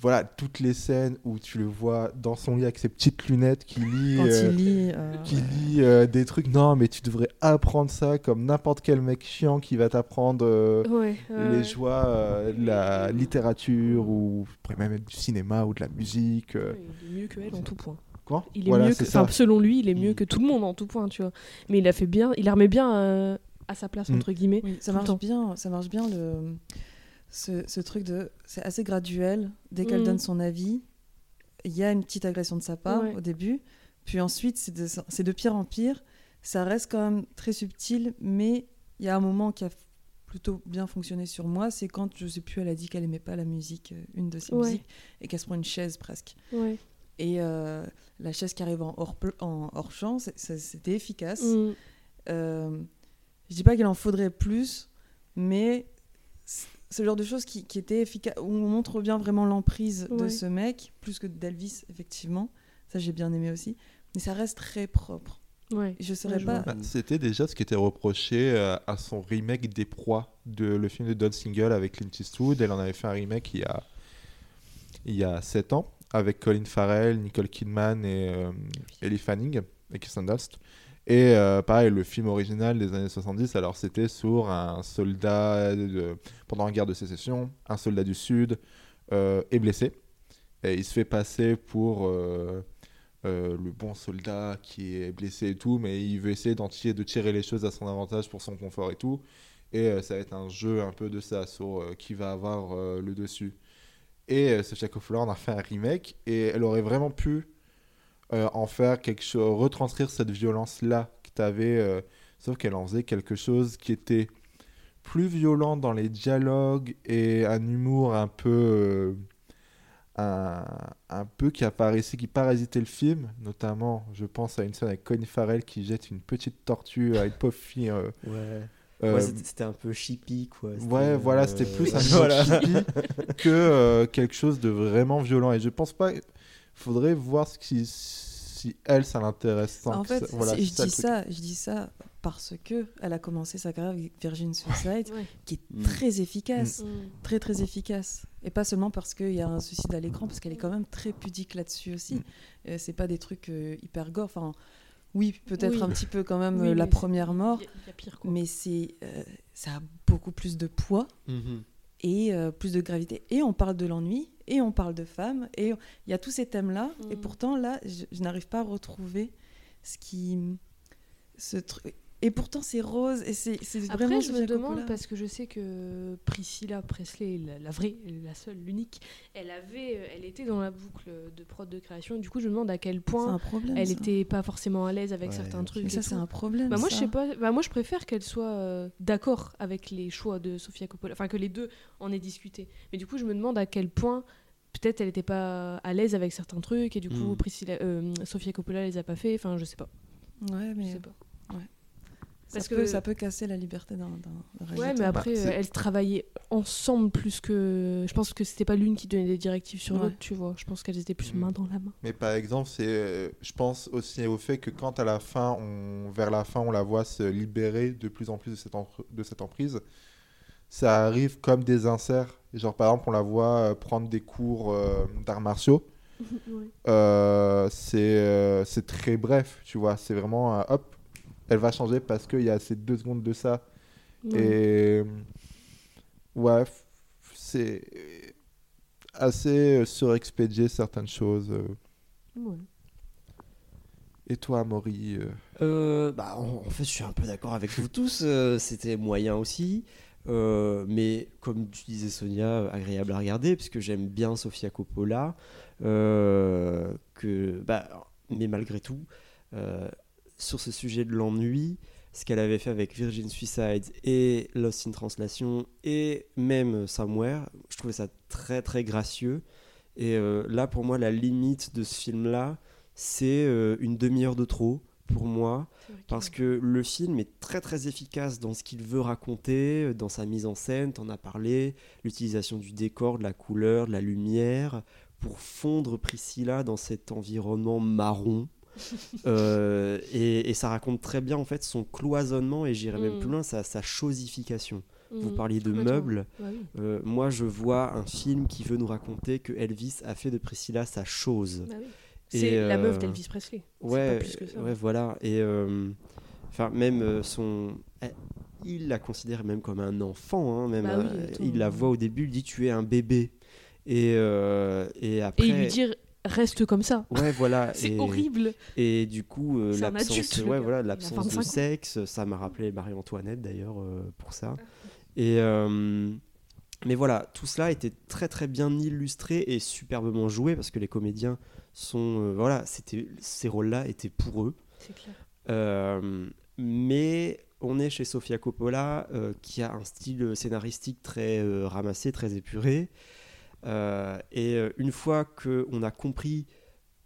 voilà, toutes les scènes où tu le vois dans son lit avec ses petites lunettes qui lit, Quand euh, il lit. euh, qui lit euh, des trucs. Non, mais tu devrais apprendre ça comme n'importe quel mec chiant qui va t'apprendre euh, Ouais, ouais, les joies euh, de la littérature ou pourrait même être du cinéma ou de la musique. euh. Il est mieux que elle en tout point. Quoi Il est Voilà, mieux que, enfin, selon lui, il est mieux que tout le monde en tout point, tu vois. Mais il a fait bien, il la remet bien euh, à sa place Mm. entre guillemets. Oui, ça marche temps. bien, ça marche bien le ce, ce truc de c'est assez graduel. Dès qu'elle Mhm. donne son avis, il y a une petite agression de sa part Ouais. au début, puis ensuite c'est de, pire en pire. Ça reste quand même très subtil, mais il y a un moment qui a plutôt bien fonctionné sur moi, c'est quand je sais plus, elle a dit qu'elle aimait pas la musique, euh, une de ses Ouais. musiques, et qu'elle se prend une chaise presque. Ouais. Et euh, la chaise qui arrive en hors, en hors champ, c'était efficace. Mm. Euh, je dis pas qu'il en faudrait plus, mais c'est le genre de choses qui, qui était efficace, où on montre bien vraiment l'emprise de ce mec, plus que d'Elvis, effectivement. Ça, j'ai bien aimé aussi. Mais ça reste très propre. Ouais. Je saurais Ouais, je pas. Bah, C'était déjà ce qui était reproché euh, à son remake des Proies, de, le film de Don Single avec Clint Eastwood. Elle en avait fait un remake il y a, il y a 7 ans avec Colin Farrell, Nicole Kidman et euh, Ellie Fanning et Kirsten Dunst. Et euh, pareil, le film original des années 70, alors c'était sur un soldat pendant la guerre de sécession, un soldat du Sud euh, est blessé. Et il se fait passer pour euh, le bon soldat qui est blessé et tout, mais il veut essayer de tirer les choses à son avantage pour son confort et tout. Et ça va être un jeu un peu de ça, sur qui va avoir le dessus. Et Sofia Coppola en a fait un remake, et elle aurait vraiment pu euh, en faire quelque chose, retranscrire cette violence-là que tu avais, sauf qu'elle en faisait quelque chose qui était plus violent dans les dialogues et un humour un peu. euh, un, un peu qui apparaissait, qui parasitait le film, notamment, je pense à une scène avec Connie Farrell qui jette une petite tortue à une pauvre fille. euh, Ouais. euh, Ouais, c'était un peu chippy, quoi. Ouais, voilà, euh, c'était plus un *laughs* voilà. chippy que euh, quelque chose de vraiment violent. Et je pense pas. Faudrait voir ce qui, si elle, ça l'intéresse. tant En que fait, voilà, je dis ça, je dis ça parce que elle a commencé sa carrière avec Virgin Suicide, Ouais. qui est Mm. très efficace, Mm. très très efficace. Et pas seulement parce qu'il y a un suicide à l'écran, parce qu'elle est quand même très pudique là-dessus aussi. Mm. Euh, c'est pas des trucs euh, hyper gore. Enfin, oui, peut-être Oui. un petit peu quand même Oui, euh, la première mort, Il y a- il y a pire quoi. mais c'est euh, ça a beaucoup plus de poids Mhm. Et euh, plus de gravité. Et on parle de l'ennui, et on parle de femmes, et il y a tous ces thèmes-là. Et Mm. pourtant, là, je, je n'arrive pas à retrouver ce qui. Ce truc. Et pourtant, c'est rose, et c'est c'est Après, vraiment. je me demande, parce que je sais que Priscilla Presley, la, la vraie, la seule, l'unique, elle avait, euh, elle était dans la boucle de prod de création. Du coup, je me demande à quel C'est point un problème. elle ça. était pas forcément à l'aise avec Ouais, certains trucs. Mais ça, c'est un problème. Bah moi, je ça. sais pas. Bah moi, je préfère qu'elle soit euh, d'accord avec les choix de Sofia Coppola. Enfin, que les deux en aient discuté. Mais du coup, je me demande à quel point. Peut-être elle n'était pas à l'aise avec certains trucs et du coup Mm. Priscilla, euh, Sofia Coppola les a pas fait. Enfin, je sais pas. Ouais, Je mais sais pas. ça, Parce peut, que- ça peut casser la liberté d'un Ouais, mais après, Bah, euh, elles travaillaient ensemble plus que. Je pense que c'était pas l'une qui donnait des directives sur Ouais. l'autre, tu vois. Je pense qu'elles étaient plus Mhm. main dans la main. Mais par exemple, c'est, euh, je pense aussi au fait que quand à la fin, on, vers la fin, on la voit se libérer de plus en plus de cette, de cette emprise, ça arrive comme des inserts. Genre, par exemple, on la voit euh, prendre des cours euh, d'arts martiaux. *laughs* Euh, c'est euh, c'est très bref, tu vois. C'est vraiment, euh, hop, elle va changer parce qu'il y a ces deux secondes de ça. Et ouais, c'est assez euh, surexpédié certaines choses. euh. Ouais. Et toi, Maury euh, Euh, bah, en, en fait, je suis un peu d'accord avec vous tous. euh, C'était moyen aussi. Euh, mais comme tu disais, Sonia, agréable à regarder, puisque j'aime bien Sofia Coppola. euh, que, bah, mais malgré tout, euh, sur ce sujet de l'ennui, ce qu'elle avait fait avec Virgin Suicide et Lost in Translation et même Somewhere, je trouvais ça très très gracieux. Et euh, là, pour moi, la limite de ce film-là, c'est euh, une demi-heure de trop pour moi parce que le film est très très efficace dans ce qu'il veut raconter, dans sa mise en scène, t'en as parlé, l'utilisation du décor, de la couleur, de la lumière, pour fondre Priscilla dans cet environnement marron. *laughs* Euh, et, et ça raconte très bien en fait son cloisonnement et j'irais même Mm. plus loin, sa, sa chosification. Vous Mhm, parliez de complètement. meubles. Bah oui. Euh, moi, je vois un film qui veut nous raconter que Elvis a fait de Priscilla sa chose. Bah oui. C'est la meuf euh, d'Elvis Presley. Ouais, pas plus que ça. ouais, voilà. Et enfin, même son, eh, il la considère même comme un enfant. hein, même, Bah oui, il la voit au début, il dit tu es un bébé. Et euh, et après. Et il lui dire reste comme ça. Ouais, voilà. *laughs* C'est horrible. Et du coup, euh, l'absence, ouais, voilà, l'absence 25 de ans. sexe, ça m'a rappelé Marie-Antoinette d'ailleurs euh, pour ça. Et euh, mais voilà, tout cela était très très bien illustré et superbement joué parce que les comédiens sont, voilà, c'était ces rôles-là étaient pour eux. C'est clair. Mais on est chez Sofia Coppola qui a un style scénaristique très ramassé, très épuré. Euh, et euh, une fois qu'on a compris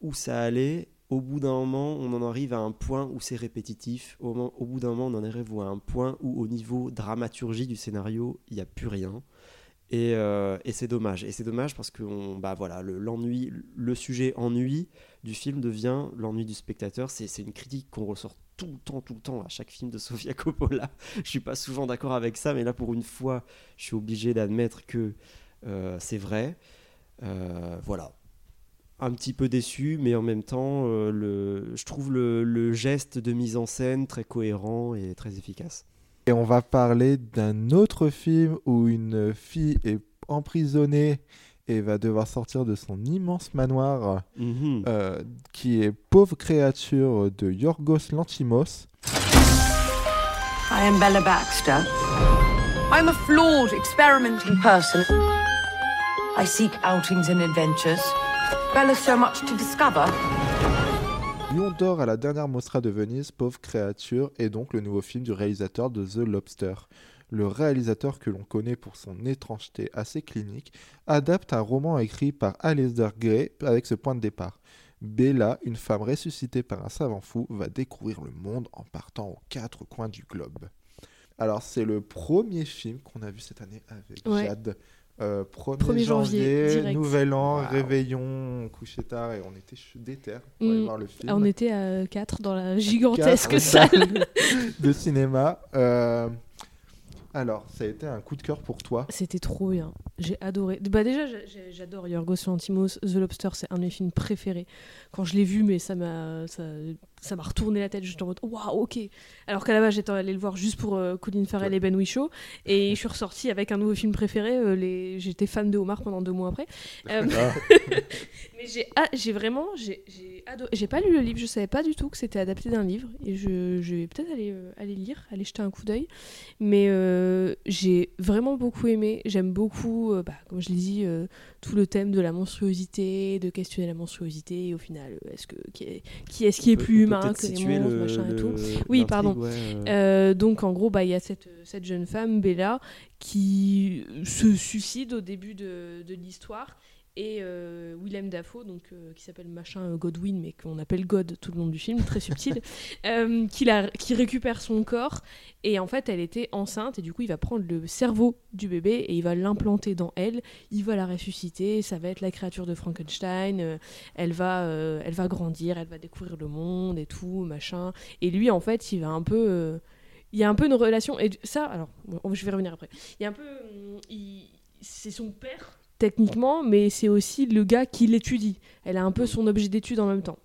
où ça allait, au bout d'un moment, on en arrive à un point où c'est répétitif. Au, bout d'un moment, on en arrive à un point où, au niveau dramaturgie du scénario, il n'y a plus rien. Et, euh, et c'est dommage. Et c'est dommage parce que bah voilà, le, l'ennui, le sujet ennui du film devient l'ennui du spectateur. C'est, une critique qu'on ressort tout le temps, tout le temps à chaque film de Sofia Coppola. *laughs* je suis pas souvent d'accord avec ça, mais là, pour une fois, je suis obligé d'admettre que c'est vrai. Euh, voilà. Un petit peu déçu, mais en même temps, euh, le, je trouve le, le geste de mise en scène très cohérent et très efficace. Et on va parler d'un autre film où une fille est emprisonnée et va devoir sortir de son immense manoir, Mhm. euh, qui est Pauvre créature de Yorgos Lantimos. I am Bella Baxter. I'm a flawed, experimenting person. I seek outings and adventures. Bella's so much to discover. Lion d'or à la dernière Mostra de Venise, Pauvre créature, est donc le nouveau film du réalisateur de The Lobster. Le réalisateur que l'on connaît pour son étrangeté assez clinique adapte un roman écrit par Alasdair Gray avec ce point de départ. Bella, une femme ressuscitée par un savant fou, va découvrir le monde en partant aux quatre coins du globe. Alors c'est le premier film qu'on a vu cette année avec Ouais. Jade. Euh, 1er, 1er janvier, nouvel an, Wow. réveillon, on couchait tard et on était déter pour aller Mm. voir le film. Ah, on était à 4 dans la gigantesque salle. de cinéma. Euh, Alors, ça a été un coup de cœur pour toi? C'était trop bien. J'ai adoré. Bah déjà, j'adore Yorgos Lanthimos. The Lobster, c'est un de mes films préférés. Quand je l'ai vu, mais ça m'a ça, ça m'a retourné la tête. J'étais en mode waouh, ok. Alors qu'à la base, j'étais allée le voir juste pour euh, Colin Farrell et Ben Whishaw, et je suis ressortie avec un nouveau film préféré. euh, les... J'étais fan de Omar pendant deux mois après. *laughs* Euh, Ah. *laughs* mais j'ai ah, j'ai vraiment j'ai j'ai pas lu le livre. Je savais pas du tout que c'était adapté d'un livre, et je, je vais peut-être aller aller lire, aller jeter un coup d'œil. Mais j'ai vraiment beaucoup aimé. J'aime beaucoup, euh, bah, comme je l'ai dit, euh, tout le thème de la monstruosité, de questionner la monstruosité. Et au final, euh, est-ce que qui est, qui est-ce qui est plus humain que les situer monstres, le- machin et tout Oui, pardon. ouais, donc en gros, bah il y a cette cette jeune femme Bella qui se suicide au début de, de l'histoire. Et euh, Willem Dafoe, donc, euh, qui s'appelle machin euh, Godwin, mais qu'on appelle God tout le long du film, très subtil, *laughs* euh, qui, la- qui récupère son corps. Et en fait, elle était enceinte, et du coup, il va prendre le cerveau du bébé et il va l'implanter dans elle. Il va la ressusciter, ça va être la créature de Frankenstein. elle, va, elle va grandir, elle va découvrir le monde et tout, machin. Et lui, en fait, il va un peu. il y a un peu une relation. Et ça, alors, je vais revenir après. Il y a un peu. il- C'est son père, techniquement, mais c'est aussi le gars qui l'étudie. Elle a un peu son objet d'étude en même temps.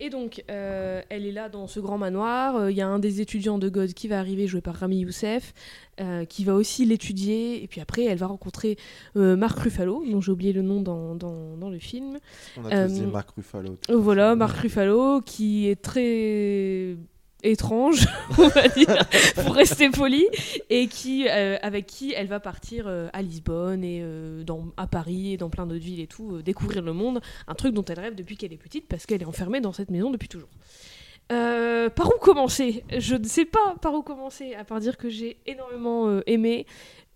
Et donc, euh, elle est là dans ce grand manoir. Euh, Il y a un des étudiants de God qui va arriver, joué par Rami Youssef, euh, qui va aussi l'étudier. Et puis après, elle va rencontrer Marc Ruffalo, dont j'ai oublié le nom dans, dans, dans le film. On a tous dit Marc Ruffalo. Voilà, Marc Ruffalo, qui est très étrange, *laughs* on va dire, pour rester poli, et qui, euh, avec qui elle va partir euh, à Lisbonne et euh, à Paris et dans plein d'autres villes et tout, découvrir le monde, un truc dont elle rêve depuis qu'elle est petite parce qu'elle est enfermée dans cette maison depuis toujours. Par où commencer? Je ne sais pas par où commencer, à part dire que j'ai énormément aimé.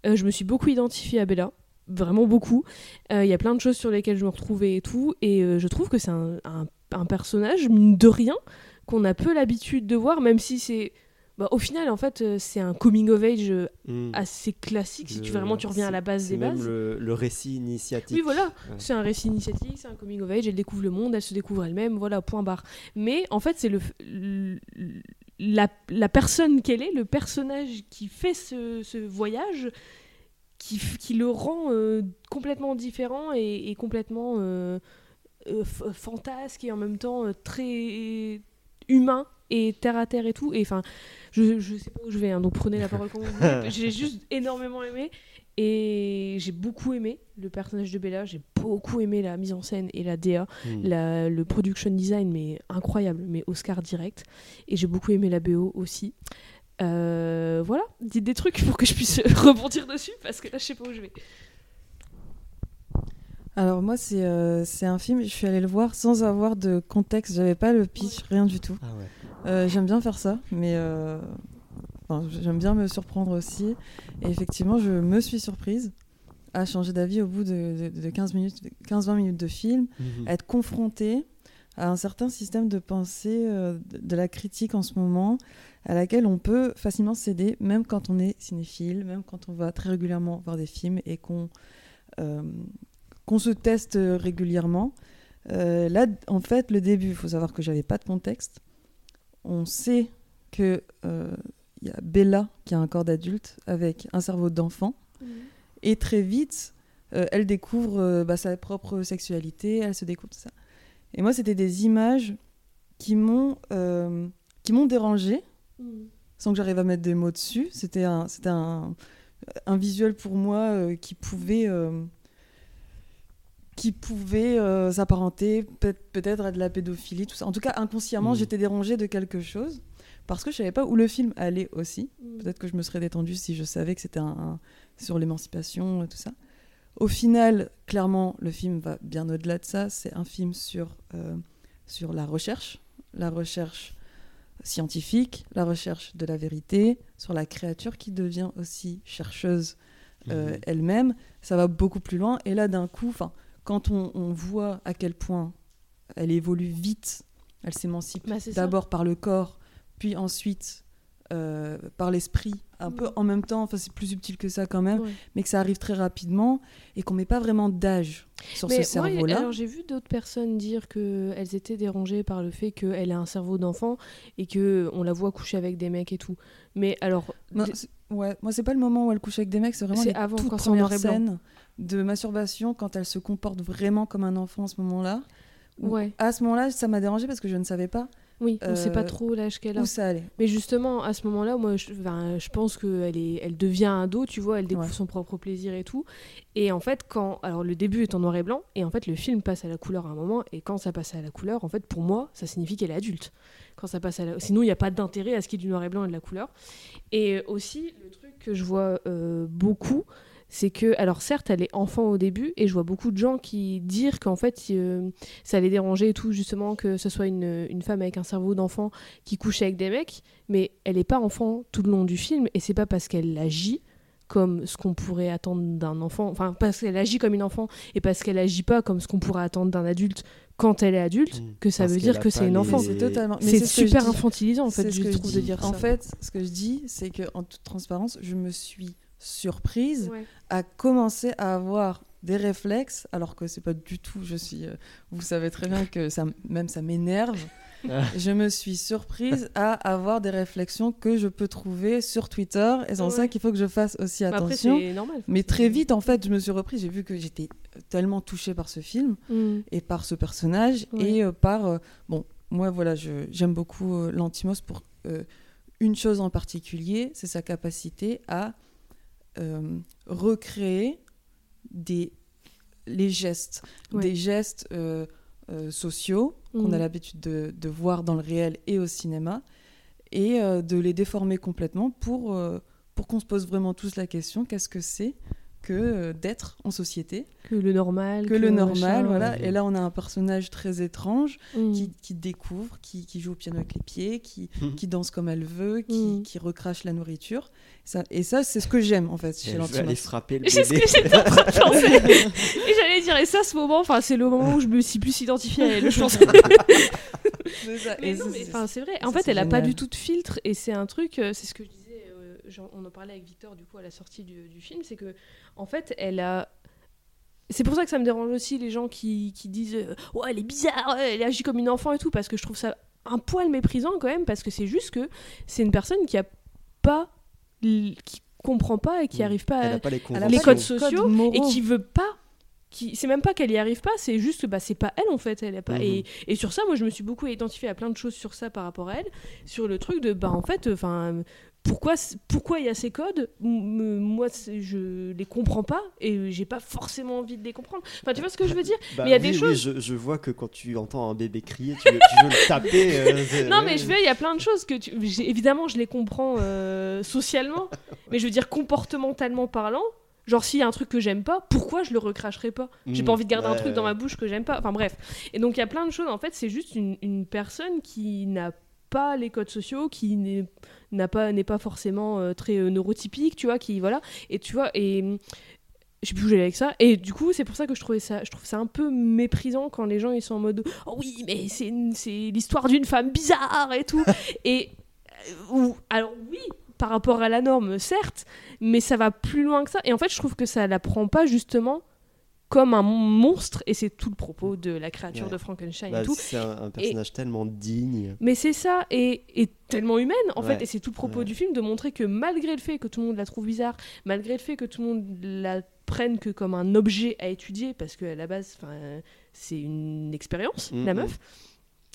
Je me suis beaucoup identifiée à Bella, vraiment beaucoup. Il y a plein de choses sur lesquelles je me retrouvais et tout, et je trouve que c'est un, personnage, de rien, qu'on a peu l'habitude de voir, même si c'est Bah, au final, en fait, euh, c'est un coming of age euh, Mm. assez classique si tu Le- vraiment tu reviens à la base des même bases. Le, le récit initiatique. Oui, voilà, Ouais. c'est un récit initiatique, c'est un coming of age, elle découvre le monde, elle se découvre elle-même, voilà, point barre. Mais en fait, c'est le, le- la, la personne qu'elle est, le personnage qui fait ce, ce voyage, qui, le rend euh, complètement différent et, et complètement euh, euh, fantasque et en même temps euh, très humain et terre à terre et tout. Et enfin, je, je sais pas où je vais, hein, donc prenez la parole comme vous voulez. J'ai juste *laughs* énormément aimé. Et j'ai beaucoup aimé le personnage de Bella, j'ai beaucoup aimé la mise en scène et la DA, Mm. la- le production design, mais incroyable, mais Oscar direct. Et j'ai beaucoup aimé la BO aussi. Euh, voilà, dites des trucs pour que je puisse *laughs* rebondir dessus, parce que là, je sais pas où je vais. Alors moi, c'est euh, c'est un film, je suis allée le voir sans avoir de contexte, j'avais pas le pitch, rien du tout. Ah ouais. Euh, J'aime bien faire ça, mais euh, enfin, j'aime bien me surprendre aussi. Et effectivement, je me suis surprise à changer d'avis au bout de, de- de 15 minutes, 15-20 minutes de film, Mhm. à être confrontée à un certain système de pensée de, de la critique en ce moment, à laquelle on peut facilement céder, même quand on est cinéphile, même quand on va très régulièrement voir des films et qu'on euh, qu'on se teste régulièrement. Euh, là, en fait, le début, il faut savoir que j'avais pas de contexte. On sait que euh, il y a Bella qui a un corps d'adulte avec un cerveau d'enfant, et très vite, euh, elle découvre euh, bah, sa propre sexualité, elle se découvre tout ça. Et moi, c'était des images qui m'ont euh, qui m'ont dérangée, sans que j'arrive à mettre des mots dessus. C'était un, c'était un, un visuel pour moi euh, qui pouvait, euh, qui pouvait euh, s'apparenter peut- peut-être à de la pédophilie, tout ça. En tout cas, inconsciemment, Mm. j'étais dérangée de quelque chose parce que je savais pas où le film allait aussi. Mm. Peut-être que je me serais détendue si je savais que c'était un, un- sur l'émancipation et tout ça. Au final, clairement, le film va bien au-delà de ça. C'est un film sur, euh, sur la recherche, la recherche scientifique, la recherche de la vérité, sur la créature qui devient aussi chercheuse euh, Mhm. elle-même. Ça va beaucoup plus loin. Et là, d'un coup, 'fin, quand on, on voit à quel point elle évolue vite, elle s'émancipe Bah, d'abord par le corps, puis ensuite euh, par l'esprit, un peu en même temps, enfin c'est plus subtil que ça quand même, Ouais. mais que ça arrive très rapidement et qu'on met pas vraiment d'âge sur Mais ce cerveau-là. alors j'ai vu d'autres personnes dire qu'elles étaient dérangées par le fait qu'elle a un cerveau d'enfant et que on la voit coucher avec des mecs et tout. Mais alors, c'est- ouais, moi c'est pas le moment où elle couche avec des mecs, c'est vraiment les avant, toutes premières scènes de masturbation quand elle se comporte vraiment comme un enfant à ce moment-là. Ouais. À ce moment-là, ça m'a dérangé parce que je ne savais pas oui, on sait pas euh, trop l'âge qu'elle a. où ça allait. Mais justement, à ce moment-là, moi, je, je pense qu'elle est, elle devient ado, tu vois, elle découvre Ouais. son propre plaisir et tout. Et en fait, quand, alors le début est en noir et blanc, et en fait, le film passe à la couleur à un moment, et quand ça passe à la couleur, en fait, pour moi, ça signifie qu'elle est adulte. Quand ça passe à la... sinon, il n'y a pas d'intérêt à ce qu'il y ait du noir et blanc et de la couleur. Et aussi, le truc que je vois euh, beaucoup, c'est que, alors certes, elle est enfant au début, et je vois beaucoup de gens qui dire qu'en fait, euh, ça les dérangeait et tout, justement, que ce soit une, une femme avec un cerveau d'enfant qui couche avec des mecs, mais elle n'est pas enfant tout le long du film, et c'est pas parce qu'elle agit comme ce qu'on pourrait attendre d'un enfant, enfin parce qu'elle agit comme une enfant, et parce qu'elle agit pas comme ce qu'on pourrait attendre d'un adulte quand elle est adulte, Mm. que ça Parce veut dire que c'est une enfant. C'est totalement. C'est ce super infantilisant en fait, je que je trouve de dire En ça. fait, ce que je dis, c'est que en toute transparence, je me suis surprise Ouais. à commencer à avoir des réflexes, alors que c'est pas du tout. Je suis. euh, vous savez très bien que ça, même ça m'énerve. *laughs* je me suis surprise à avoir des réflexions que je peux trouver sur Twitter, et c'est en ça qu'il faut que je fasse aussi Bah, Après, attention. normal. Mais très vite, en fait, je me suis reprise. J'ai vu que j'étais tellement touchée par ce film Mm. et par ce personnage Ouais. et euh, par euh, bon moi voilà je- j'aime beaucoup euh, Lantimos pour euh, une chose en particulier c'est sa capacité à euh, recréer des les gestes Ouais. des gestes euh, euh, sociaux qu'on a Mhm. l'habitude de, de voir dans le réel et au cinéma et de les déformer complètement pour pour qu'on se pose vraiment tous la question qu'est-ce que c'est que euh, d'être en société Que le normal. que le normal, machin. voilà. Et là, on a un personnage très étrange Mm. qui, qui découvre, qui, qui joue au piano avec les pieds, qui, *laughs* qui danse comme elle veut, qui, Mhm. qui recrache la nourriture. Ça, et ça, c'est ce que j'aime, en fait, chez aller frapper le *laughs* C'est ce bébé. que j'étais en train de *laughs* penser. et j'allais dire, et ça, ce moment, enfin, c'est le moment où je me suis plus identifiée à elle, je pense. C'est ça. Mais Et non, ça, mais, c'est- enfin, c'est vrai. ça, En fait, elle a pas du tout de filtre et c'est un truc. euh, c'est ce que je on en parlait avec Victor du coup à la sortie du, du film, c'est que en fait, elle a. C'est pour ça que ça me dérange aussi les gens qui, qui disent euh, ouais elle est bizarre, ouais, elle agit comme une enfant et tout parce que je trouve ça un poil méprisant quand même parce que c'est juste que c'est une personne qui a pas qui comprend pas et qui Mm. arrive pas Elle à pas les les codes sociaux et qui veut pas qui c'est même pas qu'elle y arrive pas c'est juste que bah c'est pas elle en fait elle a pas Mhm. et, et sur ça moi je me suis beaucoup identifiée à plein de choses sur ça par rapport à elle sur le truc de bah en fait enfin pourquoi pourquoi il y a ces codes? Moi je les comprends pas et j'ai pas forcément envie de les comprendre. Enfin tu vois ce que je veux dire? Bah mais il y a oui, des oui, choses je, je vois que quand tu entends un bébé crier, tu veux, tu veux le taper. euh, *laughs* non mais je veux il y a plein de choses que tu... évidemment je les comprends euh, socialement *laughs* mais je veux dire comportementalement parlant genre s'il y a un truc que j'aime pas pourquoi je le recracherais pas? J'ai pas envie de garder un truc dans ma bouche que j'aime pas enfin bref. Et donc il y a plein de choses en fait c'est juste une, une personne qui n'a pas les codes sociaux qui n'est n'a pas n'est pas forcément euh, très euh, neurotypique tu vois qui voilà. Et tu vois et hum, je sais plus où j'allais avec ça. Et du coup c'est pour ça que je trouvais ça je trouve ça un peu méprisant quand les gens ils sont en mode oh oui mais c'est l'histoire d'une femme bizarre et tout. *laughs* Et euh, ou alors oui par rapport à la norme certes mais ça va plus loin que ça. Et en fait je trouve que ça la prend pas justement comme un monstre et c'est tout le propos de la créature Ouais. de Frankenstein Bah, et tout c'est un, un personnage tellement digne. mais c'est ça, et, et tellement humaine en Ouais. fait, et c'est tout le propos Ouais. du film de montrer que malgré le fait que tout le monde la trouve bizarre, malgré le fait que tout le monde la prenne que comme un objet à étudier, parce qu'à la base, c'est une expérience, la meuf.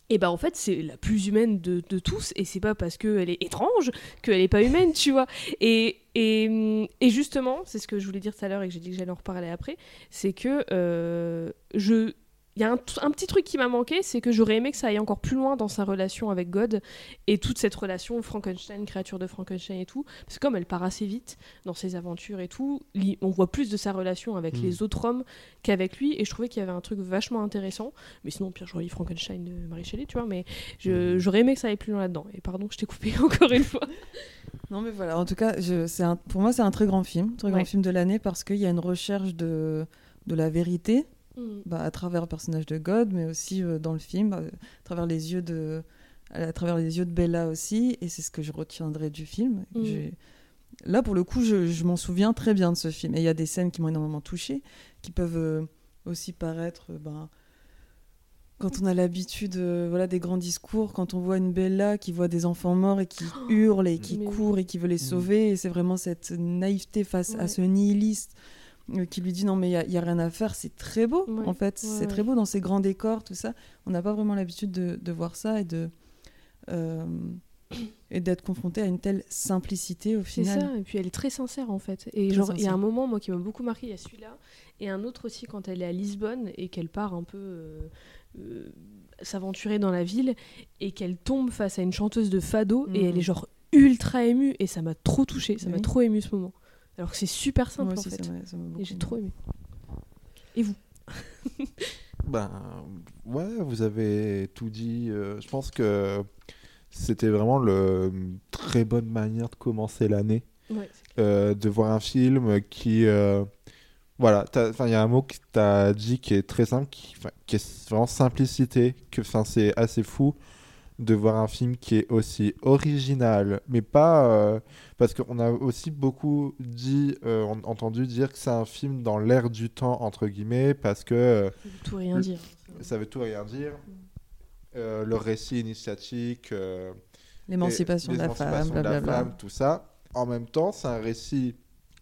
Et bah en fait c'est la plus humaine de, de tous et c'est pas parce qu'elle est étrange qu'elle est pas humaine tu vois. Et, et, et justement c'est ce que je voulais dire tout à l'heure et que j'ai dit que j'allais en reparler après c'est que euh, je il y a un, petit truc qui m'a manqué, c'est que j'aurais aimé que ça aille encore plus loin dans sa relation avec God et toute cette relation Frankenstein, créature de Frankenstein et tout. Parce que comme elle part assez vite dans ses aventures et tout, on voit plus de sa relation avec Mm. les autres hommes qu'avec lui. Et je trouvais qu'il y avait un truc vachement intéressant. Mais sinon, Pierre Joly, Frankenstein de Marie Shelley, tu vois. Mais je- j'aurais aimé que ça aille plus loin là-dedans. Et pardon, je t'ai coupé *laughs* encore une fois. Non, mais voilà, en tout cas, je, c'est un- pour moi, c'est un très grand film, très grand Ouais. film de l'année parce qu'il y a une recherche de, de la vérité Mm. bah, à travers le personnage de God, mais aussi euh, dans le film, euh, à travers les yeux de, à travers les yeux de Bella aussi, et c'est ce que je retiendrai du film. Mm. Là, pour le coup, je, je m'en souviens très bien de ce film, et il y a des scènes qui m'ont énormément touchée, qui peuvent euh, aussi paraître, euh, ben, quand on a l'habitude, euh, voilà, des grands discours, quand on voit une Bella qui voit des enfants morts et qui *gasps* hurle et qui mais court et qui veut les sauver, et c'est vraiment cette naïveté face à ce nihiliste qui lui dit non mais il n'y a, rien à faire, c'est très beau Ouais, en fait, ouais, c'est ouais. très beau dans ces grands décors, tout ça. On n'a pas vraiment l'habitude de, de voir ça et de euh, et d'être confronté à une telle simplicité au C'est final. ça, et puis elle est très sincère en fait. Et Très genre, il y a un moment, moi, qui m'a beaucoup marqué, il y a celui-là, et un autre aussi quand elle est à Lisbonne et qu'elle part un peu euh, euh, s'aventurer dans la ville et qu'elle tombe face à une chanteuse de fado et elle est genre ultra émue et ça m'a trop touché, ça m'a trop ému ce moment. Alors que c'est super simple Moi en aussi, fait. ça m'a- ça m'a Et j'ai trop aimé. Et vous? Ben ouais, vous avez tout dit. Euh, je pense que c'était vraiment le une très bonne manière de commencer l'année, Ouais, Euh, de voir un film qui, euh, voilà, il y a un mot que tu as dit qui est très simple, qui, qui est vraiment simplicité, que, enfin c'est assez fou de voir un film qui est aussi original, mais pas euh, parce qu'on a aussi beaucoup dit, euh, en- entendu dire que c'est un film dans l'air du temps entre guillemets, parce que euh, Ça veut tout rien dire. Ça veut tout rien dire. Euh, le récit initiatique, euh, L'émancipation de la l'émancipation femme, de la femme, tout ça. En même temps, c'est un récit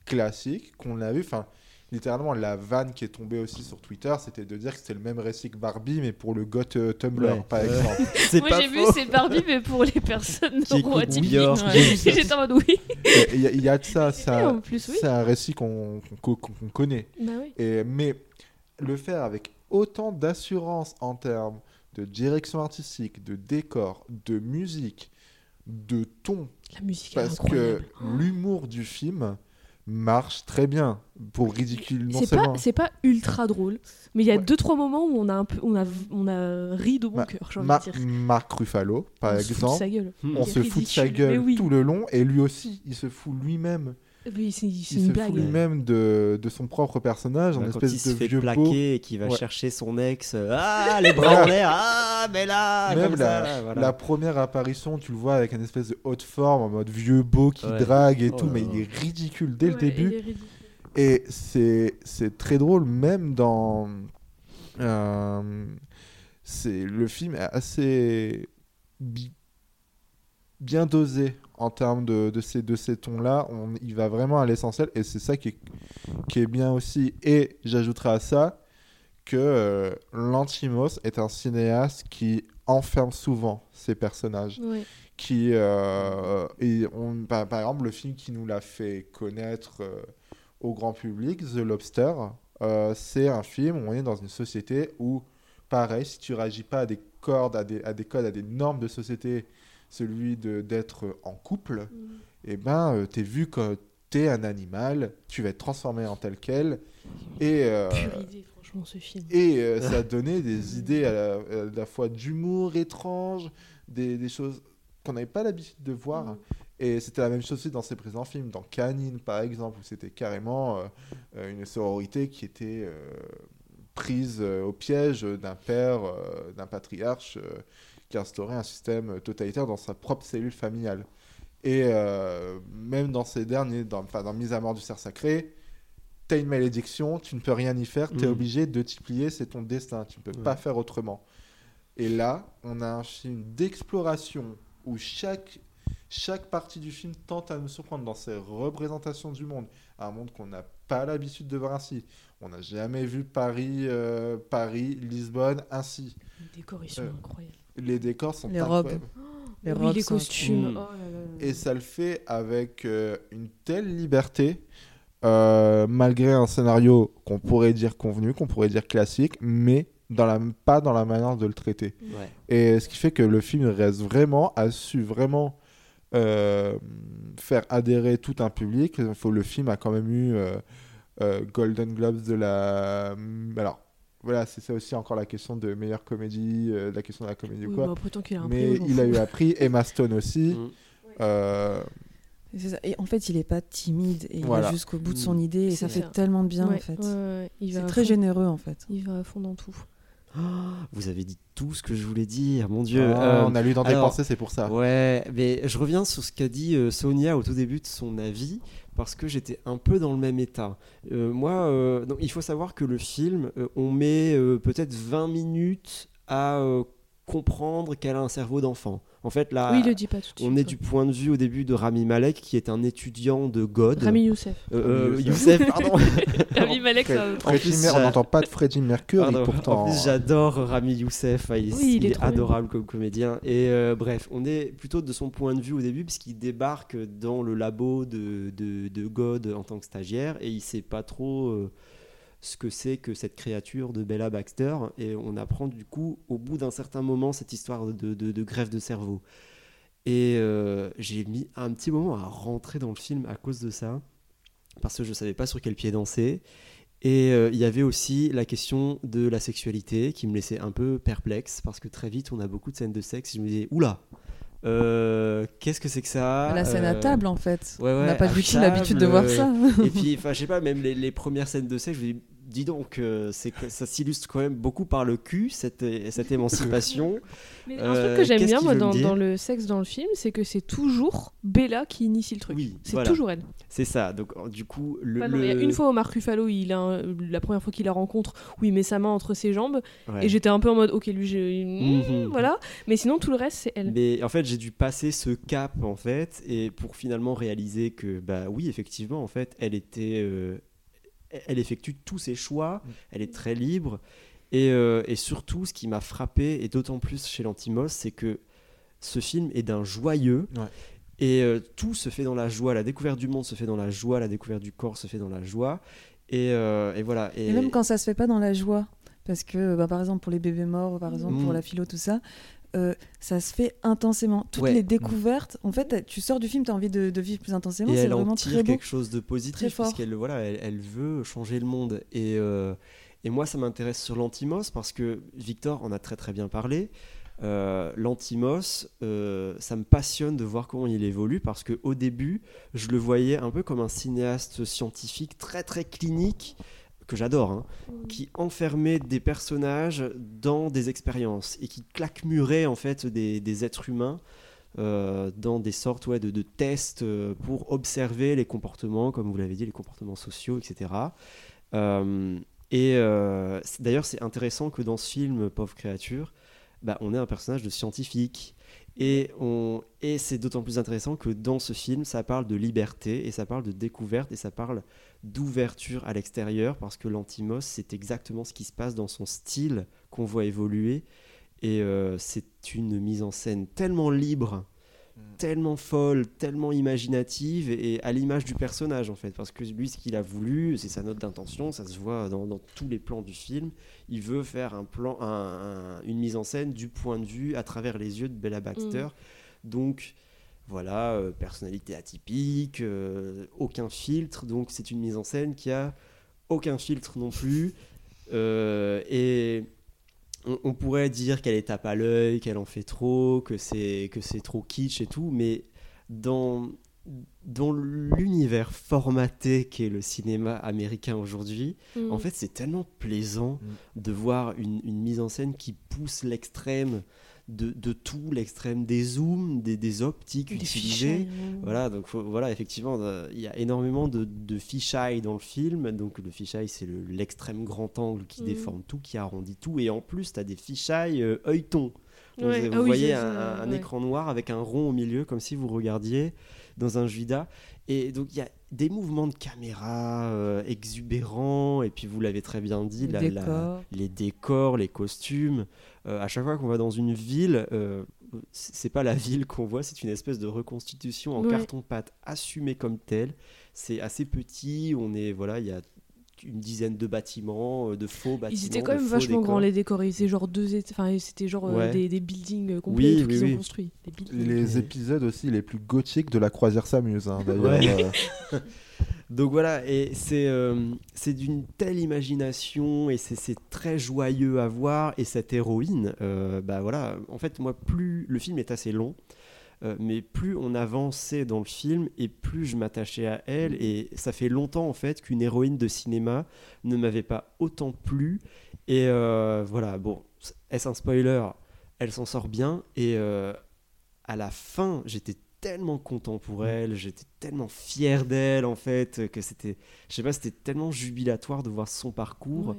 classique qu'on a vu. Enfin, littéralement, la vanne qui est tombée aussi sur Twitter, c'était de dire que c'était le même récit que Barbie, mais pour le goth euh, Tumblr, Ouais. par exemple. *laughs* c'est Moi pas j'ai vu, faux. c'est Barbie, mais pour les personnes Qui écoute neuroatypiques. Björk. Ouais. *laughs* J'étais en mode oui. Et Il y, a- il y a de ça, *laughs* en plus, oui. c'est un récit qu'on qu'on- qu'on- qu'on connaît. Bah oui. Et, mais le faire avec autant d'assurance en termes de direction artistique, de décor, de musique, de ton, La musique est parce incroyable. que l'humour du film marche très bien pour ridicule non C'est pas, c'est pas ultra drôle, mais il y a Ouais. deux trois moments où on a un peu, on a, on a ri de bon Ma- cœur, j'ai envie Ma- de dire. Marc Ruffalo par On se fout de exemple sa gueule. Hmm. on se fout de sa gueule oui. tout le long et lui aussi il se fout lui-même Oui, c'est une se blague. fout lui-même de, de son propre personnage, Bah, en quand espèce il se de fait vieux plaquer beau. et qu'il va Ouais. chercher son ex, euh, ah les bras en *laughs* l'air, ah mais là, Même comme la, ça, là, voilà. la première apparition, tu le vois avec une espèce de haute forme, en mode vieux beau qui Ouais. drague et Oh tout, là mais il est ridicule dès le début. Et c'est c'est très drôle, même dans. euh, c'est le film est assez bi- bien dosé en termes de, de ces, de ces tons-là. On- Il va vraiment à l'essentiel et c'est ça qui est, qui est bien aussi. Et j'ajouterai à ça que euh, Lantimos est un cinéaste qui enferme souvent ses personnages qui euh, et on, par, par exemple le film qui nous l'a fait connaître euh, au grand public The Lobster c'est un film où on est dans une société où pareil si tu réagis pas à des cordes à des, à des codes à des normes de société celui d'être en couple et ben euh, t'es vu que t'es un animal tu vas être transformé en tel quel et euh, Pure idée, franchement, ce film. et euh, ça donnait des *laughs* idées à la, à la fois d'humour étrange, des, des choses qu'on n'avait pas l'habitude de voir. Et c'était la même chose aussi dans ses présents films, dans Canine par exemple, où c'était carrément euh, une sororité qui était prise au piège d'un père, d'un patriarche qui instaurait un système totalitaire dans sa propre cellule familiale. Et euh, même dans ces derniers, dans, enfin, dans Mise à mort du cerf sacré, t'as une malédiction, tu ne peux rien y faire, t'es Mm. obligé de t'y plier, c'est ton destin, tu ne peux Ouais. pas faire autrement. Et là, on a un film d'exploration où chaque, chaque partie du film tente à nous surprendre dans ses représentations du monde, un monde qu'on n'a pas l'habitude de voir ainsi. On n'a jamais vu Paris, euh, Paris, Lisbonne ainsi. Ils sont Euh, incroyables. Les décors sont Les robes. *gasps* Les oui, robes les sont costumes. Oh là là. Et ça le fait avec euh, une telle liberté, euh, malgré un scénario qu'on pourrait dire convenu, qu'on pourrait dire classique, mais dans la, pas dans la manière de le traiter. Ouais. Et ce qui fait que le film reste vraiment, a su vraiment euh, faire adhérer tout un public. Il faut, le film a quand même eu euh, euh, Golden Globes de la... Alors, voilà, c'est ça aussi encore la question de meilleure comédie, euh, la question de la comédie ou quoi. après, tant qu'il a un mais prix, il a eu *laughs* un prix, Emma Stone aussi. Mm. Euh, ça. Et en fait, il est pas timide et il va jusqu'au bout de son Mm. idée et ça fait tellement de bien Ouais, en fait. ouais, ouais, il va C'est très fond. généreux en fait. Il va à fond dans tout. Vous avez dit tout ce que je voulais dire, mon Dieu. Ah, Euh, on a lu dans tes alors, pensées, c'est pour ça. Ouais, mais je reviens sur ce qu'a dit euh, Sonia au tout début de son avis, parce que j'étais un peu dans le même état. Euh, moi, euh, il faut savoir que le film, euh, on met peut-être 20 minutes à comprendre qu'elle a un cerveau d'enfant. En fait, là, oui, il le dit pas tout de suite. on est du point de vue au début de Rami Malek, qui est un étudiant de God. Rami Youssef. Euh, Rami Youssef, pardon. Rami Malek, En plus, on n'entend pas de Freddie Mercury Pardon. pourtant. En plus, j'adore Rami Youssef. Ah, Il, Oui, il il est est, trop bien. adorable comme comédien. Et euh, bref, on est plutôt de son point de vue au début, puisqu'il débarque dans le labo de, de, de God en tant que stagiaire et il sait pas trop euh, ce que c'est que cette créature de Bella Baxter. Et on apprend du coup, au bout d'un certain moment, cette histoire de, de, de greffe de cerveau. Et euh, j'ai mis un petit moment à rentrer dans le film à cause de ça, parce que je savais pas sur quel pied danser. Et euh, il y avait aussi la question de la sexualité qui me laissait un peu perplexe, parce que très vite on a beaucoup de scènes de sexe. Et je me disais, oula, euh, qu'est-ce que c'est que ça La scène à table en fait. ouais, on n'a ouais, pas du tout l'habitude de voir ça. Et puis, enfin, je sais pas, même les, les premières scènes de sexe, je me dis, dis donc, euh, c'est que ça s'illustre quand même beaucoup par le cul, cette, cette *laughs* émancipation. Mais un Euh, truc que j'aime qu'est-ce bien moi dans, le sexe dans le film, c'est que c'est toujours Bella qui initie le truc. Oui, c'est voilà. toujours elle. C'est ça. Donc, euh, du coup, le. Enfin, non, Il y a une fois où Marc Ruffalo, il a un- la première fois qu'il la rencontre, où il met sa main entre ses jambes, Ouais. et j'étais un peu en mode, ok, lui, j'ai... Mhm. voilà. Mais sinon, tout le reste, c'est elle. Mais en fait, j'ai dû passer ce cap en fait, et pour finalement réaliser que bah oui, effectivement, en fait, elle était, euh, elle effectue tous ses choix, elle est très libre, et, euh, et surtout, ce qui m'a frappé et d'autant plus chez l'Antimos, c'est que ce film est d'un joyeux. Ouais. Et euh, tout se fait dans la joie, la découverte du monde se fait dans la joie, la découverte du corps se fait dans la joie. Et, euh, et voilà. Et même quand ça se fait pas dans la joie, parce que bah, par exemple pour les bébés morts, par exemple pour Mm. la philo, tout ça, euh, ça se fait intensément. Toutes Ouais. les découvertes, en fait, tu sors du film, tu as envie de, de vivre plus intensément. et C'est elle en vraiment tire très beau. quelque chose de positif fort. puisqu'elle voilà elle, elle veut changer le monde et euh, et moi ça m'intéresse sur l'antimos parce que Victor en a très très bien parlé euh, Lantimos, euh, ça me passionne de voir comment il évolue parce que au début, je le voyais un peu comme un cinéaste scientifique très très clinique que j'adore, hein, qui enfermait des personnages dans des expériences et qui claquemurait en fait des, des êtres humains euh, dans des sortes ouais, de, de tests euh, pour observer les comportements, comme vous l'avez dit, les comportements sociaux, etc. Euh, et euh, d'ailleurs, c'est intéressant que dans ce film, Pauvre créature, bah, on ait un personnage de scientifique. Et, c'est d'autant plus intéressant que dans ce film, ça parle de liberté et ça parle de découverte et ça parle d'ouverture à l'extérieur parce que l'Antimos, c'est exactement ce qui se passe dans son style qu'on voit évoluer. Et euh, c'est une mise en scène tellement libre, tellement folle, tellement imaginative et à l'image du personnage en fait. Parce que lui, ce qu'il a voulu, c'est sa note d'intention, ça se voit dans, dans tous les plans du film. Il veut faire un plan, un- un- une mise en scène du point de vue à travers les yeux de Bella Baxter. Donc voilà, euh, personnalité atypique, euh, aucun filtre. Donc c'est une mise en scène qui a aucun filtre non plus. Euh, et on, on pourrait dire qu'elle est tape à l'œil, qu'elle en fait trop, que c'est que c'est trop kitsch et tout, mais dans dans l'univers formaté qu'est le cinéma américain aujourd'hui, Mm. en fait, c'est tellement plaisant de voir une, une mise en scène qui pousse l'extrême de, de tout, l'extrême des zooms, des, des optiques Des utilisées. Voilà, donc faut- voilà, effectivement, euh, il y a énormément de, de fisheye dans le film. Donc le fisheye, c'est le- l'extrême grand angle qui Mhm. déforme tout, qui arrondit tout. Et en plus, tu as des fisheye euh, œilleton. Ouais. vous Ah voyez un, ça, un ouais. écran noir avec un rond au milieu, comme si vous regardiez dans un judas. Et donc il y a des mouvements de caméra euh, exubérants, et puis vous l'avez très bien dit, Les la- la- décors. les décors, les costumes. Euh, à chaque fois qu'on va dans une ville, euh, c'est pas la ville qu'on voit, c'est une espèce de reconstitution en Ouais. carton-pâte assumée comme telle. C'est assez petit, on est voilà, il y a une dizaine de bâtiments, euh, de faux bâtiments. Ils étaient quand même vachement grands les décors. Ils étaient genre deux, enfin c'était genre euh, Ouais. des, des buildings complets Oui, oui, qu'ils oui. ont construits. Les épisodes aussi les plus gothiques de la croisière s'amuse, hein, d'ailleurs. Ouais. *laughs* Donc voilà, et c'est euh, d'une telle imagination et c'est très joyeux à voir. Et cette héroïne, euh, bah voilà, en fait, moi, plus le film est assez long, euh, mais plus on avançait dans le film et plus je m'attachais à elle. Et ça fait longtemps en fait qu'une héroïne de cinéma ne m'avait pas autant plu. Et euh, voilà, bon, est-ce un spoiler? Elle s'en sort bien et à la fin, j'étais tellement content pour elle, j'étais tellement fier d'elle en fait que c'était, je sais pas, c'était tellement jubilatoire de voir son parcours Ouais.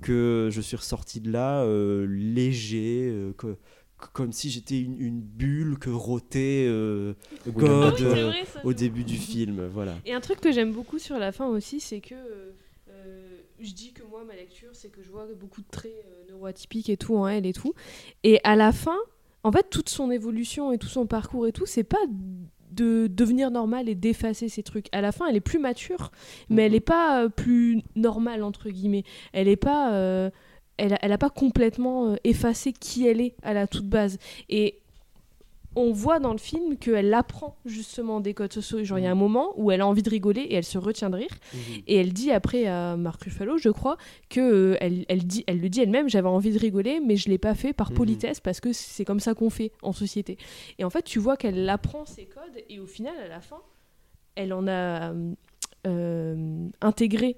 que je suis ressorti de là euh, léger, euh, que- comme si j'étais une, une bulle que rotait euh, God Oui, c'est vrai, ça, au début du film, voilà. Et un truc que j'aime beaucoup sur la fin aussi, c'est que je dis que moi, ma lecture, c'est que je vois beaucoup de traits neuroatypiques et tout en elle et tout. Et à la fin, en fait, toute son évolution et tout son parcours et tout, c'est pas de devenir normale et d'effacer ces trucs. À la fin, elle est plus mature, mais elle est pas euh, plus normale, entre guillemets. Elle est pas. euh, elle, a, elle a pas complètement euh, effacé qui elle est à la toute base. Et on voit dans le film qu'elle apprend justement des codes sociaux. Genre, il y a un moment où elle a envie de rigoler et elle se retient de rire. Et elle dit après à Marc Ruffalo, je crois, que euh, elle, elle, dit, elle le dit elle-même, j'avais envie de rigoler, mais je l'ai pas fait par Mhm. politesse parce que c'est comme ça qu'on fait en société. Et en fait, tu vois qu'elle apprend ces codes et au final, à la fin, elle en a euh, intégré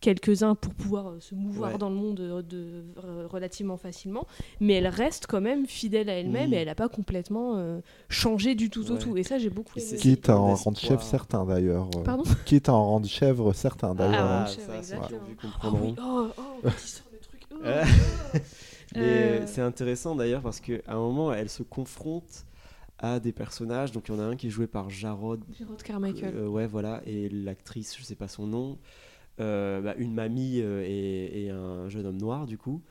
quelques-uns pour pouvoir euh, se mouvoir Ouais. dans le monde euh, de, euh, relativement facilement, mais elle reste quand même fidèle à elle-même Oui. et elle n'a pas complètement euh, changé du tout au Ouais. tout. Et ça, j'ai beaucoup aimé. Quitte à en rendre chèvre certains d'ailleurs. Pardon *laughs* Quitte à en rendre chèvre certains d'ailleurs. Ah, hein. chèvre, ça, Oh oui, oh, oh, *laughs* quand il sort le truc. *laughs* Mais Euh. c'est intéressant d'ailleurs parce qu'à un moment, elle se confronte à des personnages. Donc il y en a un qui est joué par Jarod. Jarrod Carmichael. Euh, ouais, voilà. Et l'actrice, je sais pas son nom. Euh, bah, une mamie euh, et, et un jeune homme noir, du coup.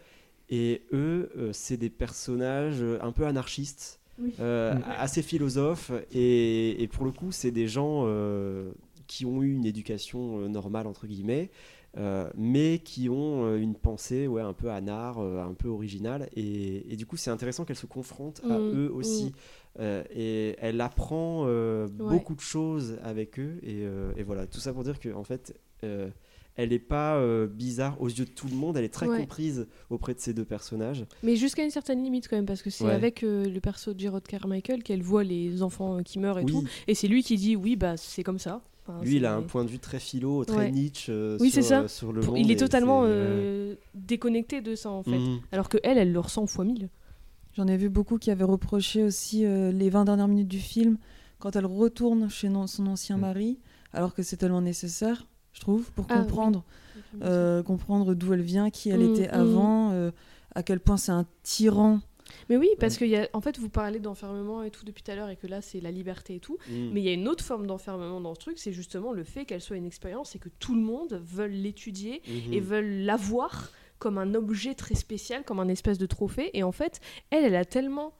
Et eux, euh, c'est des personnages un peu anarchistes, Oui. euh, Mm. assez philosophes. Et, et pour le coup, c'est des gens euh, qui ont eu une éducation euh, normale, entre guillemets. euh, mais qui ont euh, une pensée ouais, un peu anard, euh, un peu originale. Et, et du coup, c'est intéressant qu'elle se confronte à Mm, eux aussi. mm. Euh, et elle apprend euh, Ouais. beaucoup de choses avec eux. Et, euh, et voilà, tout ça pour dire qu'en fait, euh, elle est pas euh, bizarre aux yeux de tout le monde, elle est très Ouais. comprise auprès de ces deux personnages. Mais jusqu'à une certaine limite quand même, parce que c'est Ouais. avec euh, le perso de Gerard Carmichael qu'elle voit les enfants euh, qui meurent et Oui. tout. Et c'est lui qui dit oui, bah c'est comme ça. Enfin, Lui, il a un point de vue très philo, très Ouais. Nietzsche euh, Oui, sur, c'est ça. euh, sur le Pour- monde. il est totalement euh, déconnecté de ça en fait. Mhm. Alors que elle, elle le ressent fois mille. J'en ai vu beaucoup qui avaient reproché aussi euh, les 20 dernières minutes du film quand elle retourne chez non- son ancien mari, alors que c'est tellement nécessaire, je trouve, pour Ah, oui. comprendre, euh, comprendre d'où elle vient, qui elle Mm, était mm. avant, euh, à quel point c'est un tyran. Mais oui, parce que y a, en fait, vous parlez d'enfermement et tout depuis tout à l'heure, et que là, c'est la liberté et tout. Mm. Mais il y a une autre forme d'enfermement dans ce truc, c'est justement le fait qu'elle soit une expérience et que tout le monde veut l'étudier Mhm. et veulent l'avoir comme un objet très spécial, comme un espèce de trophée. Et en fait, elle, elle a tellement,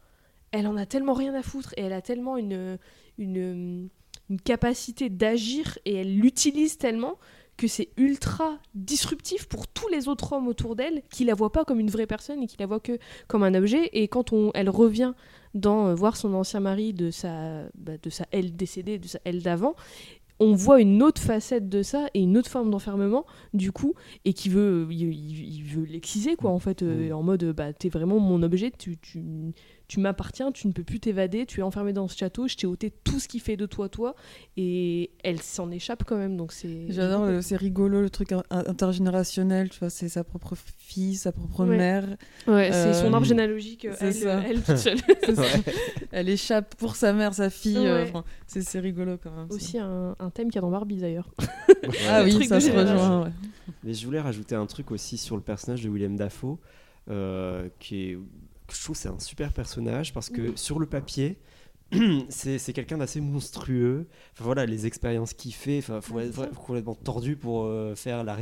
elle en a tellement rien à foutre et elle a tellement une, une, une capacité d'agir et elle l'utilise tellement que c'est ultra disruptif pour tous les autres hommes autour d'elle qui la voient pas comme une vraie personne et qui la voient que comme un objet. Et quand on, elle revient dans euh, voir son ancien mari de sa, bah, de sa elle décédée, de sa elle d'avant, on voit une autre facette de ça et une autre forme d'enfermement du coup et qui veut il, il- veut l'exciser quoi en fait euh, en mode bah t'es vraiment mon objet tu, tu, tu m'appartiens tu ne peux plus t'évader tu es enfermé dans ce château je t'ai ôté tout ce qui fait de toi toi et elle s'en échappe quand même donc c'est J'adore, le- c'est rigolo le truc in- intergénérationnel, tu vois, c'est sa propre fille, sa propre Ouais. mère. Ouais, c'est son arbre Euh, généalogique, euh, c'est elle, ça. elle toute seule. *laughs* C'est ça. Ouais. *laughs* Elle échappe pour sa mère, sa fille. euh, enfin, c'est c'est rigolo quand même. aussi un, un thème qu'il y a dans Barbie d'ailleurs Ah *laughs* oui, ça se rejoint. ouais. Mais je voulais rajouter un truc aussi sur le personnage de William Dafoe, euh, qui est, je trouve c'est un super personnage parce que Mhm. sur le papier, *clears throat* c'est quelqu'un d'assez monstrueux. Enfin, voilà, les expériences qu'il fait, enfin, faut être complètement tordu pour euh, faire la,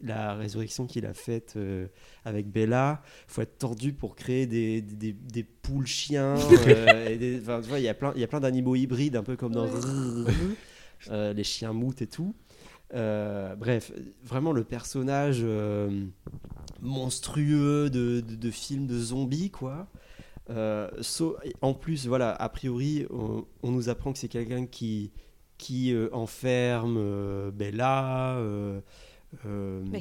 la résurrection qu'il a faite euh, avec Bella. faut être tordu pour créer des, des, des- des poules chiens. *laughs* euh, il y a plein, il y a plein d'animaux hybrides, un peu comme dans Ouais. euh, les chiens moutes et tout. Euh, bref, vraiment le personnage euh, monstrueux de, de, de film de zombies, quoi. Euh, so- en plus, voilà, a priori, on, on nous apprend que c'est quelqu'un qui, qui enferme Bella. Bah.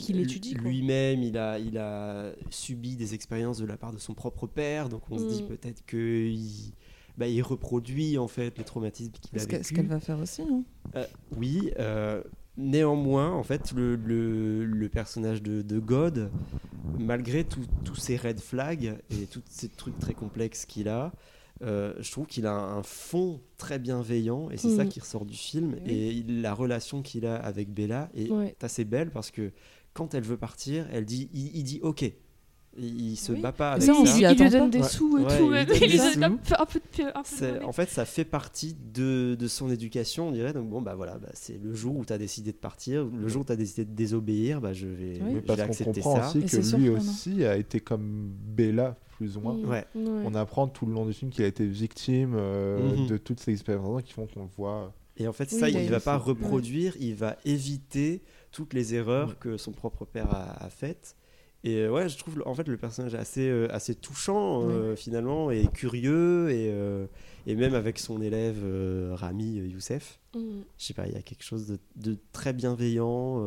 Lui-même, il a, il a subi des expériences de la part de son propre père, donc on se dit Mm. peut-être qu'il bah, il reproduit en fait les traumatismes qu'il a que- ce vécu. qu'elle va faire aussi, non? Euh, oui, euh, néanmoins, en fait, le, le- le personnage de, de God, malgré tous ces red flags et tous ces trucs très complexes qu'il a, euh, je trouve qu'il a un fond très bienveillant et c'est ça Mhm. qui ressort du film. Oui. Et la relation qu'il a avec Bella est Ouais. assez belle parce que quand elle veut partir, elle dit, il, il dit OK. Il, il se Oui. bat pas avec il- ça. il lui donne des sous et Ouais, tout, il lui donne il un peu- de- un peu de C'est- monnaie. En fait, ça fait partie de, de son éducation, on dirait. Donc, bon, bah voilà, bah, c'est le jour où tu as décidé de partir, le jour où tu as décidé de désobéir, bah, je vais, Oui, je vais accepter comprend ça. aussi que lui aussi a été comme Bella, plus ou moins. Ouais. Ouais. On apprend tout le long du film qu'il a été victime euh, Mhm. de toutes ces expériences qui font qu'on le voit. Et en fait, Oui, ça, il il eu va ça. pas reproduire, il va éviter toutes les erreurs que son propre père a, a faites. Et euh, ouais, je trouve en fait le personnage assez, euh, assez touchant euh, finalement et curieux et, euh, et même avec son élève Rami Youssef. Mm. Je sais pas, il y a quelque chose de, de très bienveillant.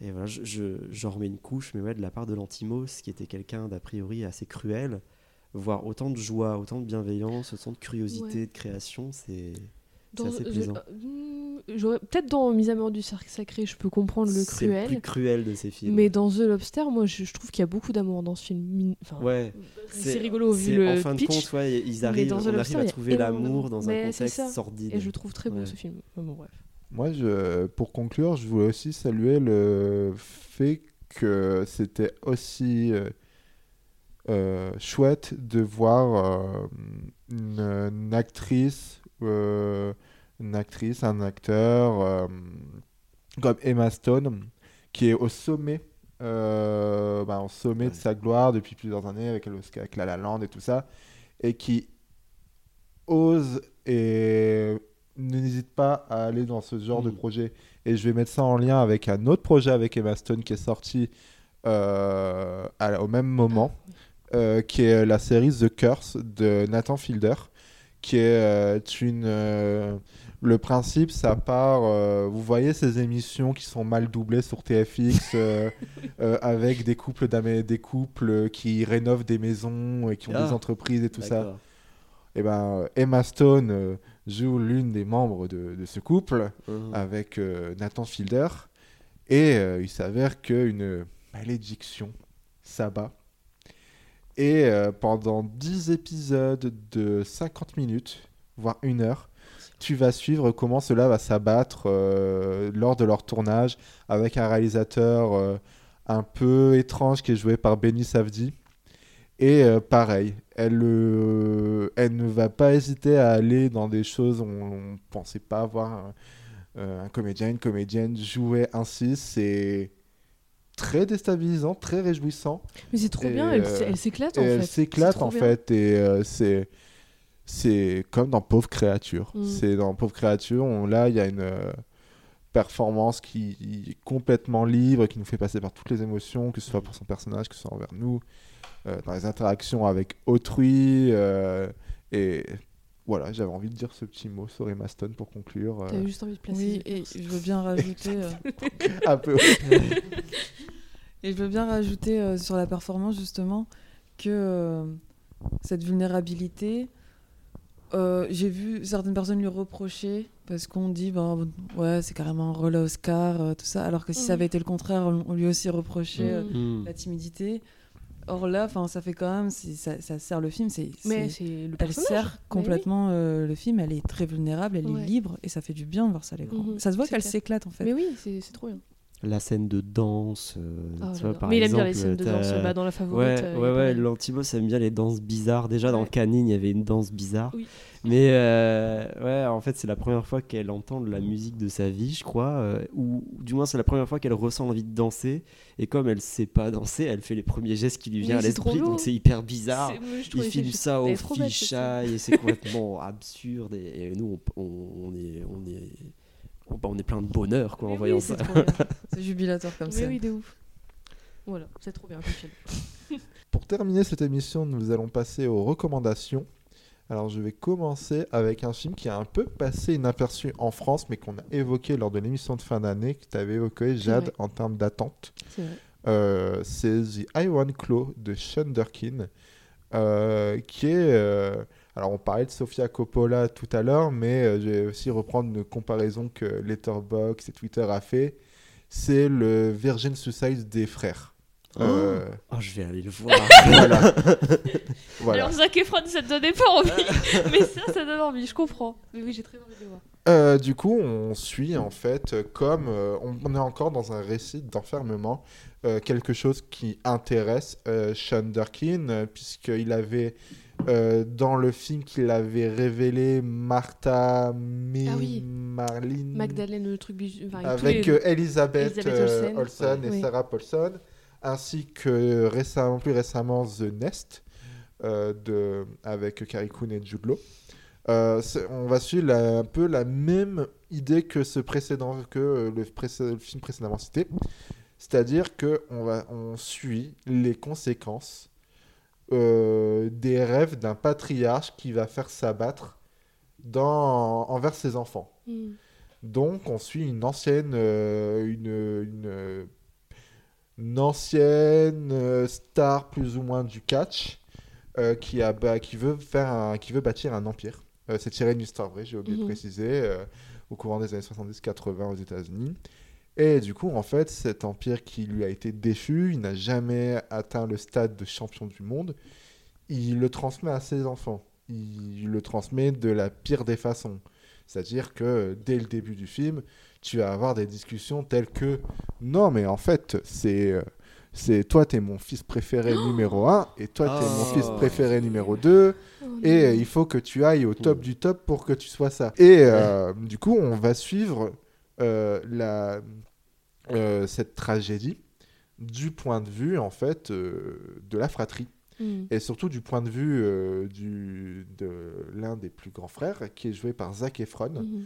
et voilà, je, je- j'en remets une couche, mais ouais, de la part de l'Antimos, qui était quelqu'un d'a priori assez cruel, voir autant de joie, autant de bienveillance, autant de curiosité, Ouais. de création, c'est Dans- assez je- plaisant. euh, hmm, Peut-être dans Mise à mort du cercle sacré, je peux comprendre le C'est le cruel. plus cruel de ces films. Mais dans The Lobster, moi, je, je trouve qu'il y a beaucoup d'amour dans ce film. Enfin, Ouais, c'est rigolo vu le En fin de pitch, compte, ouais, ils arrivent, on Lobster, arrive à trouver l'amour dans un contexte sordide. Et je trouve très beau Ouais. ce film. Enfin, bon, bref. Moi, je, pour conclure, je voulais aussi saluer le fait que c'était aussi euh, euh, chouette de voir euh, une, une actrice, euh, une actrice, un acteur euh, comme Emma Stone, qui est au sommet, euh, bah, au sommet de sa gloire depuis plusieurs années avec, avec La La Land et tout ça, et qui ose et n'hésite pas à aller dans ce genre de projet. Et je vais mettre ça en lien avec un autre projet avec Emma Stone qui est sorti à- au même moment, euh, qui est la série The Curse de Nathan Fielder, qui est euh, une... euh, Le principe, ça part. euh, vous voyez ces émissions qui sont mal doublées sur TFX euh, *laughs* euh, avec des couples, des couples qui rénovent des maisons et qui ont Ah, des entreprises et tout ça. Et ben, euh, Emma Stone joue l'une des membres de, de ce couple Mhm. avec Nathan Fielder. Et il s'avère qu'une malédiction s'abat. Et euh, pendant 10 épisodes de 50 minutes, voire une heure, tu vas suivre comment cela va s'abattre euh, lors de leur tournage avec un réalisateur euh, un peu étrange qui est joué par Benny Safdie. Et pareil, elle, ne va pas hésiter à aller dans des choses où on ne pensait pas avoir un, un comédien, une comédienne jouer ainsi. C'est très déstabilisant, très réjouissant. Mais c'est trop Et, bien, elle, euh, elle s'éclate en fait. Elle s'éclate en bien. fait et euh, c'est c'est comme dans Pauvre créature. Mm. C'est dans Pauvre créature, on, là il y a une euh, performance qui est complètement libre, qui nous fait passer par toutes les émotions, que ce soit pour son personnage, que ce soit envers nous, euh, dans les interactions avec autrui euh, et voilà, j'avais envie de dire ce petit mot sur Emma Stone pour conclure. euh, T'avais juste envie de placer. Oui, et je veux bien rajouter. euh, *laughs* un peu. *laughs* Et je veux bien rajouter euh, sur la performance justement que euh, cette vulnérabilité, euh, j'ai vu certaines personnes lui reprocher parce qu'on dit bah, ouais c'est carrément un rôle à Oscar euh, tout ça alors que si ça Mhm. avait été le contraire on, on lui aussi reprochait euh, Mhm. la timidité. Or là, enfin ça fait quand même ça, ça sert le film c'est Mais elle sert oui. complètement euh, le film elle est très vulnérable elle Ouais. est libre et ça fait du bien de voir ça à l'écran. Mhm. Ça se voit qu'elle s'éclate en fait. Mais oui, c'est trop bien. La scène de danse. Oh, tu vois, par Mais il aime bien les exemple, scènes de danse. Bah, dans la favorite. Ouais, euh, ouais, ouais, pareil. l'Antibos aime bien les danses bizarres. Déjà dans Ouais. Canine, il y avait une danse bizarre. Oui. Mais euh, ouais, en fait, c'est la première fois qu'elle entend de la musique de sa vie, je crois. ou du moins, c'est la première fois qu'elle ressent envie de danser. Et comme elle sait pas danser, elle fait les premiers gestes qui lui viennent Oui, à l'esprit. Donc c'est hyper bizarre. C'est- moi, je Il trouvais filme c'est- ça au fisheye et c'est *laughs* complètement absurde. Et, et nous, on, on- on est, on est, on, bah, on est plein de bonheur quoi, en Mais voyant oui, ça. *laughs* c'est jubilatoire comme Mais ça. oui, de ouf. Voilà, c'est trop bien comme. *laughs* Pour terminer cette émission, nous allons passer aux recommandations. Alors, je vais commencer avec un film qui a un peu passé inaperçu en France, mais qu'on a évoqué lors de l'émission de fin d'année, que tu avais évoqué, Jade, en termes d'attente. C'est vrai. Euh, c'est The Iron Claw de Sean Durkin, euh, qui est... euh, alors, on parlait de Sofia Coppola tout à l'heure, mais euh, je vais aussi reprendre une comparaison que Letterboxd et Twitter a fait. C'est le Virgin Suicide des frères. Euh, Oh, je vais aller le voir. *laughs* voilà. *laughs* Voilà. Alors, Zac Efron, ça te donnait pas envie. *laughs* mais ça, ça donne envie, je comprends. Mais oui, j'ai très envie de le voir. Euh, du coup, on suit en fait comme euh, on, est encore dans un récit d'enfermement, euh, quelque chose qui intéresse euh, Sean Durkin, puisqu'il avait euh, dans le film qu'il avait révélé Martha Ah oui. Marlene Magdalene, le truc bijou. enfin, tous avec les- euh, Elisabeth, Elisabeth euh, Olsen. Et Oui. Sarah Paulson, ainsi que récemment, plus récemment The Nest euh, de, avec Carrie Coon et Jude Law. Euh, on va suivre la- un peu la même idée que ce précédent que le, film précédemment cité, c'est-à-dire que on va on suit les conséquences euh, des rêves d'un patriarche qui va faire s'abattre dans envers ses enfants. Hmm. Donc, on suit une ancienne, euh, une, une, une ancienne euh, star plus ou moins du catch euh, qui, a, bah, qui, veut faire un- qui veut bâtir un empire. C'est tiré d'une histoire vraie, j'ai oublié de Mhm. préciser, au courant des années 70-80 aux États-Unis. Et du coup, en fait, cet empire qui lui a été déchu, il n'a jamais atteint le stade de champion du monde, il le transmet à ses enfants. Il le transmet de la pire des façons. C'est-à-dire que dès le début du film, tu vas avoir des discussions telles que non, mais en fait, c'est euh, c'est toi, t'es mon fils préféré *gasps* numéro 1 et toi, t'es mon Oh. fils préféré numéro 2 Oh et euh, il faut que tu ailles au top du top pour que tu sois ça. Et euh, du coup, on va suivre euh, la, euh, cette tragédie du point de vue en fait euh, de la fratrie Hmm. et surtout du point de vue euh, du, de l'un des plus grands frères qui est joué par Zac Efron Mhm.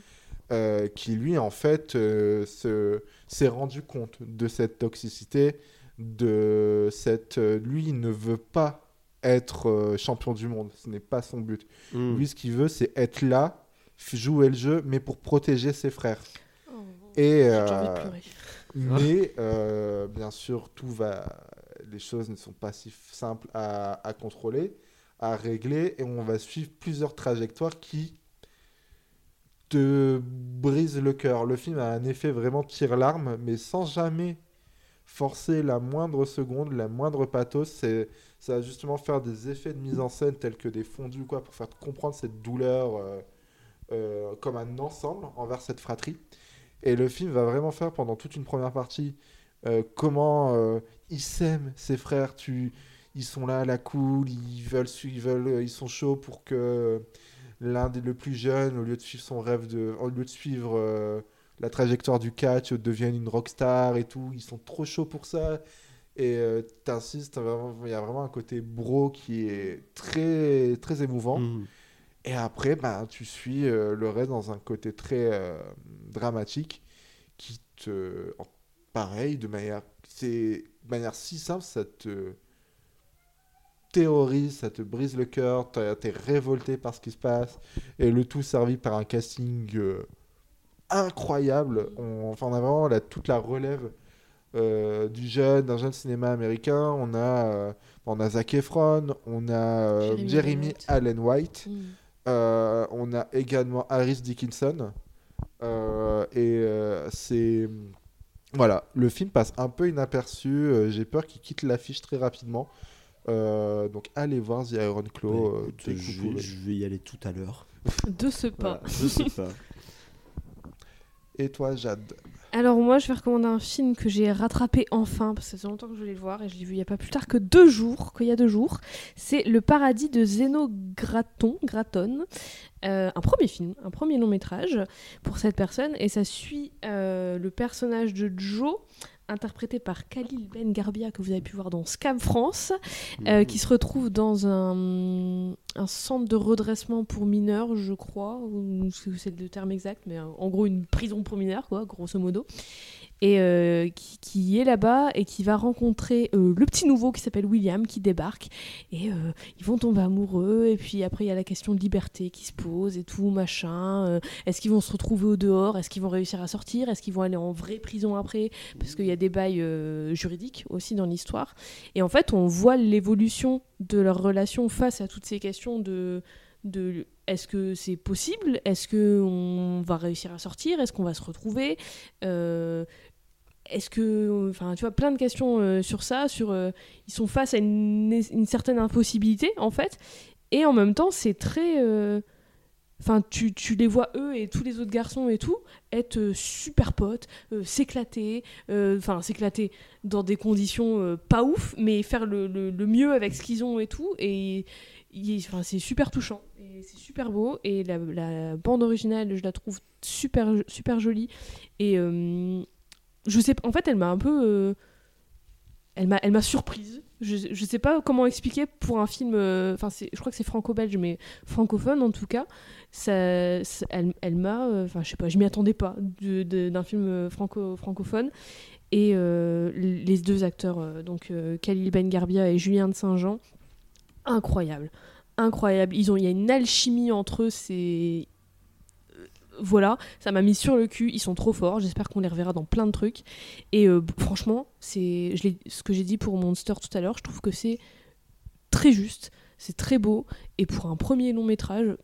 euh, qui lui en fait euh, se- s'est rendu compte de cette toxicité de cette euh, lui il ne veut pas être euh, champion du monde ce n'est pas son but Mm. lui ce qu'il veut c'est être là jouer le jeu, mais pour protéger ses frères. Oh, Et, mais euh, bien sûr, tout va. Les choses ne sont pas si simples à, contrôler, à régler, et on va suivre plusieurs trajectoires qui te brisent le cœur. Le film a un effet vraiment tire-larme, mais sans jamais forcer la moindre seconde, la moindre pathos. Ça va justement faire des effets de mise en scène tels que des fondus, quoi, pour faire comprendre cette douleur euh, euh, comme un ensemble envers cette fratrie. Et le film va vraiment faire pendant toute une première partie euh, comment euh, ils s'aiment, ses frères. Ils sont là à la cool, ils veulent, ils ils sont chauds pour que l'un des le plus jeunes, au lieu de suivre son rêve de, au lieu de suivre euh, la trajectoire du catch, devienne une rockstar et tout. Ils sont trop chauds pour ça. Et t'insistes, il y a vraiment un côté bro qui est très, très émouvant. Mhm. Et après, ben, tu suis euh, le reste dans un côté très euh, dramatique qui te. pareil, de manière, c'est, de manière si simple, ça te terrorise, ça te brise le cœur, t'es révolté par ce qui se passe. Et le tout servi par un casting euh, incroyable. On, enfin, on a vraiment la- toute la relève. euh, du jeune, d'un jeune cinéma américain, on a, euh, on a Zac Efron, on a euh, Jeremy. Allen White, Mm. Euh, on a également Harris Dickinson. Euh, et euh, c'est. Voilà, le film passe un peu inaperçu. euh, J'ai peur qu'il quitte l'affiche très rapidement. Euh, donc allez voir The Iron Claw. Euh, je, vais, pouvez. je vais y aller tout à l'heure. De ce pas. Voilà, je sais pas. Et toi, Jade? Alors moi, je vais recommander un film que j'ai rattrapé enfin, parce que ça fait longtemps que je voulais le voir, et je l'ai vu il y a pas plus tard que deux jours, qu'il y a deux jours. C'est Le Paradis de Zeno Graton, Graton. Euh, un premier film, un premier long métrage pour cette personne, et ça suit euh, le personnage de Joe, interprété par Khalil Ben Garbia, que vous avez pu voir dans Scam France, euh, qui se retrouve dans un, un centre de redressement pour mineurs, je crois, ou c'est le terme exact, mais en gros une prison pour mineurs, quoi, grosso modo. Et euh, qui, est là-bas et qui va rencontrer euh, le petit nouveau qui s'appelle William qui débarque. Et euh, ils vont tomber amoureux. Et puis après, il y a la question de liberté qui se pose et tout, machin. Est-ce qu'ils vont se retrouver au dehors? Est-ce qu'ils vont réussir à sortir? Est-ce qu'ils vont aller en vraie prison après? Parce qu'il y a des bails juridiques aussi dans l'histoire. Et en fait, on voit l'évolution de leur relation face à toutes ces questions de, est-ce que c'est possible? Est-ce qu'on va réussir à sortir? Est-ce qu'on va se retrouver? Est-ce que. Enfin, tu vois, plein de questions euh, sur ça. Sur, euh, ils sont face à une, certaine impossibilité, en fait. Et en même temps, c'est très. euh, Enfin, tu, tu les vois, eux et tous les autres garçons et tout, être super potes, s'éclater, enfin, s'éclater dans des conditions pas ouf, mais faire le, le- mieux avec ce qu'ils ont et tout. Et enfin, c'est super touchant, et c'est super beau, et la, bande originale, je la trouve super, super jolie. Et je sais en fait, elle m'a un peu. euh, elle m'a elle m'a surprise. Je, je sais pas comment expliquer pour un film. euh, Enfin, c'est je crois que c'est franco-belge, mais francophone en tout cas. Ça, elle elle m'a. euh, Enfin, je sais pas, je m'y attendais pas d'un film euh, franco, francophone. Et euh, les deux acteurs, euh, donc euh, Khalil Ben Garbia et Julien de Saint-Jean, incroyable. Incroyable. Ils ont, il y a une alchimie entre eux, c'est. Voilà, ça m'a mis sur le cul. Ils sont trop forts. J'espère qu'on les reverra dans plein de trucs. Et euh, franchement, c'est ce que j'ai dit pour Monster tout à l'heure. Je trouve que c'est très juste, c'est très beau. Et pour un premier long métrage,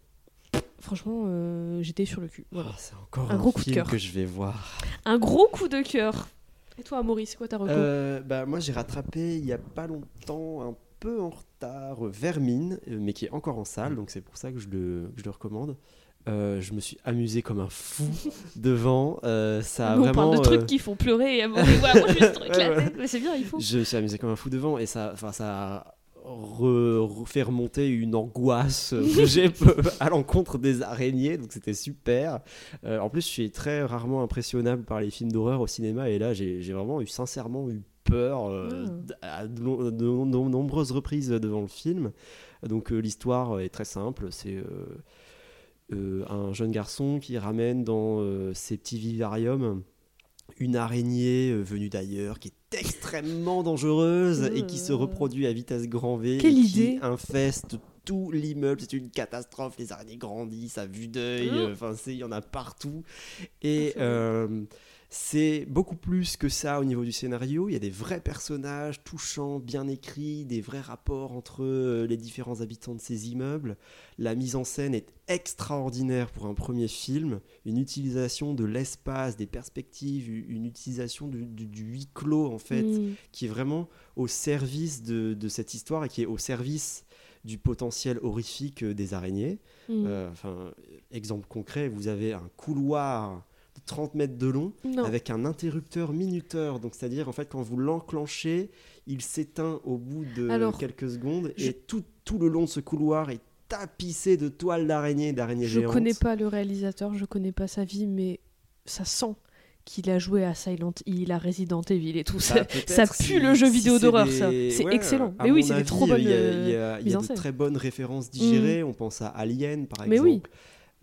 franchement, euh, j'étais sur le cul. Voilà. Oh, c'est encore un un, gros coup de cœur. que je vais voir. Un gros coup de cœur. Et toi, Maurice, c'est quoi ta reco? Euh, bah, moi, j'ai rattrapé il y a pas longtemps, un peu en retard, euh, Vermine, mais qui est encore en salle, donc c'est pour ça que je le, que je le recommande. Euh, je me suis amusé comme un fou *laughs* devant. euh, ça a on vraiment. parle de trucs euh, qui font pleurer et *laughs* c'est bien, il faut. Je me suis amusé comme un fou devant et ça, enfin, ça a re- refait remonter une angoisse *laughs* que j'ai à l'encontre des araignées, donc c'était super. Euh, en plus, je suis très rarement impressionnable par les films d'horreur au cinéma et là, j'ai vraiment eu sincèrement eu peur d- à de, de no- de nombreuses reprises devant le film. Donc l'histoire est très simple, c'est un jeune garçon qui ramène dans euh, ses petits vivariums une araignée euh, venue d'ailleurs qui est extrêmement dangereuse et qui se reproduit à vitesse grand V Quelle et qui idée infeste tout l'immeuble, c'est une catastrophe. Les araignées grandissent à vue d'œil, Oh. euh, enfin, c'est- il y en a partout. Et Ah, c'est beaucoup plus que ça au niveau du scénario. Il y a des vrais personnages touchants, bien écrits, des vrais rapports entre euh, les différents habitants de ces immeubles. La mise en scène est extraordinaire pour un premier film. Une utilisation de l'espace, des perspectives, une utilisation du, du- du huis clos en fait, Mm. qui est vraiment au service de, de cette histoire et qui est au service du potentiel horrifique euh, des araignées. Mm. Euh, enfin, exemple concret, vous avez un couloir 30 mètres de long Non. avec un interrupteur minuteur. Donc, c'est-à-dire, en fait, quand vous l'enclenchez, il s'éteint au bout de Alors, quelques secondes je- et tout, tout le long de ce couloir est tapissé de toiles d'araignées, d'araignées Je géantes. connais pas le réalisateur, je connais pas sa vie, mais ça sent qu'il a joué à Silent Hill, à Resident Evil et tout. Bah, ça, ça pue si- le jeu vidéo d'horreur, des- ça. C'est ouais, excellent. Mais oui, c'est des trop bonnes Il y a, il y a- il y mises a en de scène. très bonnes références digérées. On pense à Alien, par Mais exemple. oui.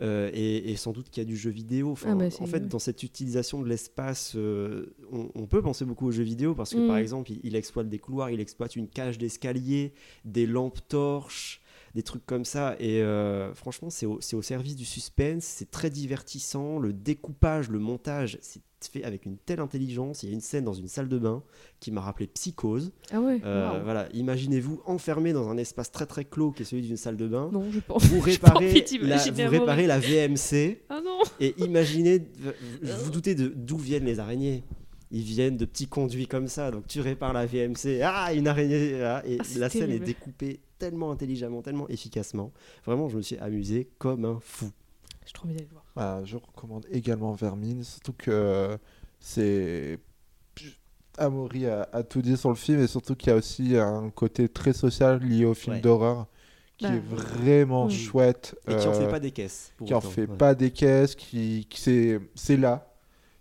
Euh, et, et sans doute qu'il y a du jeu vidéo. Enfin, Ah bah, en fait, dans cette utilisation de l'espace, euh, on, on peut penser beaucoup aux jeux vidéo parce que, Mm. par exemple, il, il exploite des couloirs, il exploite une cage d'escalier, des lampes torches, des trucs comme ça. Et euh, franchement, c'est au, c'est au service du suspense, c'est très divertissant. Le découpage, le montage, c'est fait avec une telle intelligence. Il y a une scène dans une salle de bain qui m'a rappelé Psychose. Ah ouais Euh. Voilà, imaginez-vous enfermé dans un espace très très clos qui est celui d'une salle de bain. Non, *laughs* Vous réparez, la, vous réparez VMC Ah non et imaginez, vous vous doutez de d'où viennent les araignées. Ils viennent de petits conduits comme ça, donc tu répares la VMC, ah une araignée, ah, et Ah, la scène terrible. est découpée tellement intelligemment, tellement efficacement. Vraiment, je me suis amusé comme un fou. J'ai trop envie d'aller le voir. Ah, je recommande également Vermine, surtout que c'est. Amaury a, a tout dit sur le film, et surtout qu'il y a aussi un côté très social lié au film Ouais. d'horreur qui Bah, est vraiment oui. chouette. Et qui en fait euh, pas des caisses. pour qui en autant, fait ouais. pas des caisses, qui, qui c'est, c'est là.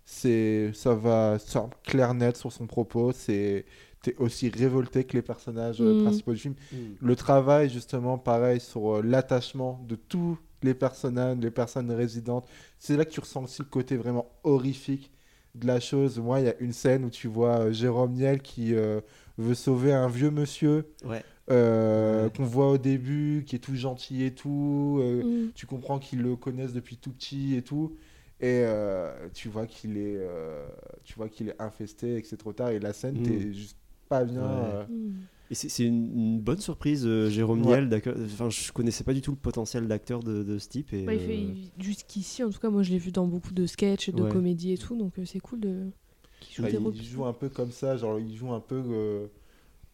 C'est, ça va, c'est clair net sur son propos. C'est, t'es aussi révolté que les personnages euh, Mhm. principaux du film. Mm. Le travail, justement, pareil, sur euh, l'attachement de tous les personnages, les personnes résidentes. C'est là que tu ressens aussi le côté vraiment horrifique de la chose. Moi, il y a une scène où tu vois euh, Jérôme Niel qui euh, veut sauver un vieux monsieur Ouais. euh, Ouais. qu'on voit au début, qui est tout gentil et tout. euh, Mm. Tu comprends qu'ils le connaissent depuis tout petit et tout. Et euh, tu vois qu'il est, euh, tu vois qu'il est infesté et que c'est trop tard. Et la scène, Mm. t'es juste pas bien. Ouais. euh, Mm. Et c'est une, une bonne surprise, euh, Jérôme Ouais. Niel. Enfin, je connaissais pas du tout le potentiel d'acteur de, de ce type. Et, Bah, il fait- euh, il- Jusqu'ici, en tout cas, moi je l'ai vu dans beaucoup de sketchs, de Ouais. comédies et tout, donc euh, c'est cool de. joue bah, des il joue un peu comme ça, genre il joue un peu euh,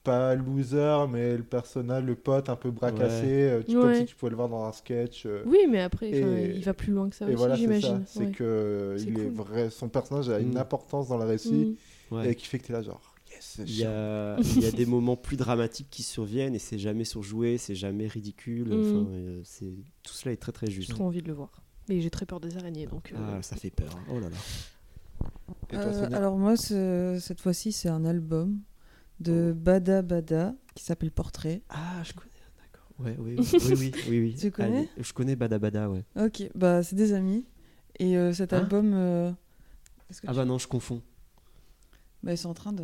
pas loser, mais le personnage, le pote un peu bracassé, euh, tu- comme Ouais. si tu pouvais le voir dans un sketch. euh, Oui, mais après, Et- il va plus loin que ça et aussi, voilà, j'imagine. C'est ouais. que est vrai, son personnage a une Mm. importance dans le récit Mm. ouais. et qui fait que t'es là genre. Il y, a, il y a des *laughs* moments plus dramatiques qui surviennent et c'est jamais surjoué, c'est jamais ridicule. Mm. Enfin, euh, c'est tout cela est très très J'ai juste. trop envie de le voir. Mais j'ai très peur des araignées, donc. euh, Ah, ça fait peur. Oh là là. Toi, Euh, alors moi, ce- cette fois-ci, c'est un album de Bada Bada qui s'appelle Portrait. Ah, je connais. D'accord. Ouais, oui, oui, *laughs* oui, oui, oui, oui. Tu connais Allez, Je connais Bada Bada, ouais. Ok, bah c'est des amis. Et euh, cet Hein album, euh, que Ah tu- bah non, je confonds. Bah, ils sont en train de.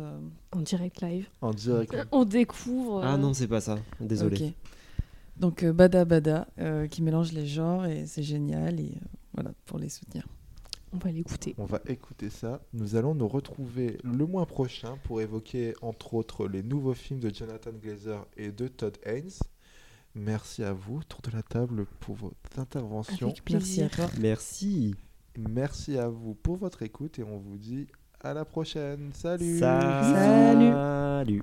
En direct live. En direct. On découvre. Ah euh, non, c'est pas ça. Désolé. Donc euh, Bada Bada euh, qui mélange les genres et c'est génial et euh, voilà pour les soutenir. On va l'écouter. On va écouter ça. Nous allons nous retrouver le mois prochain pour évoquer entre autres les nouveaux films de Jonathan Glazer et de Todd Haynes. Merci à vous, tour de la table, pour votre intervention. Avec Merci à toi. Merci. Merci à vous pour votre écoute et on vous dit à la prochaine. Salut Salut. Salut.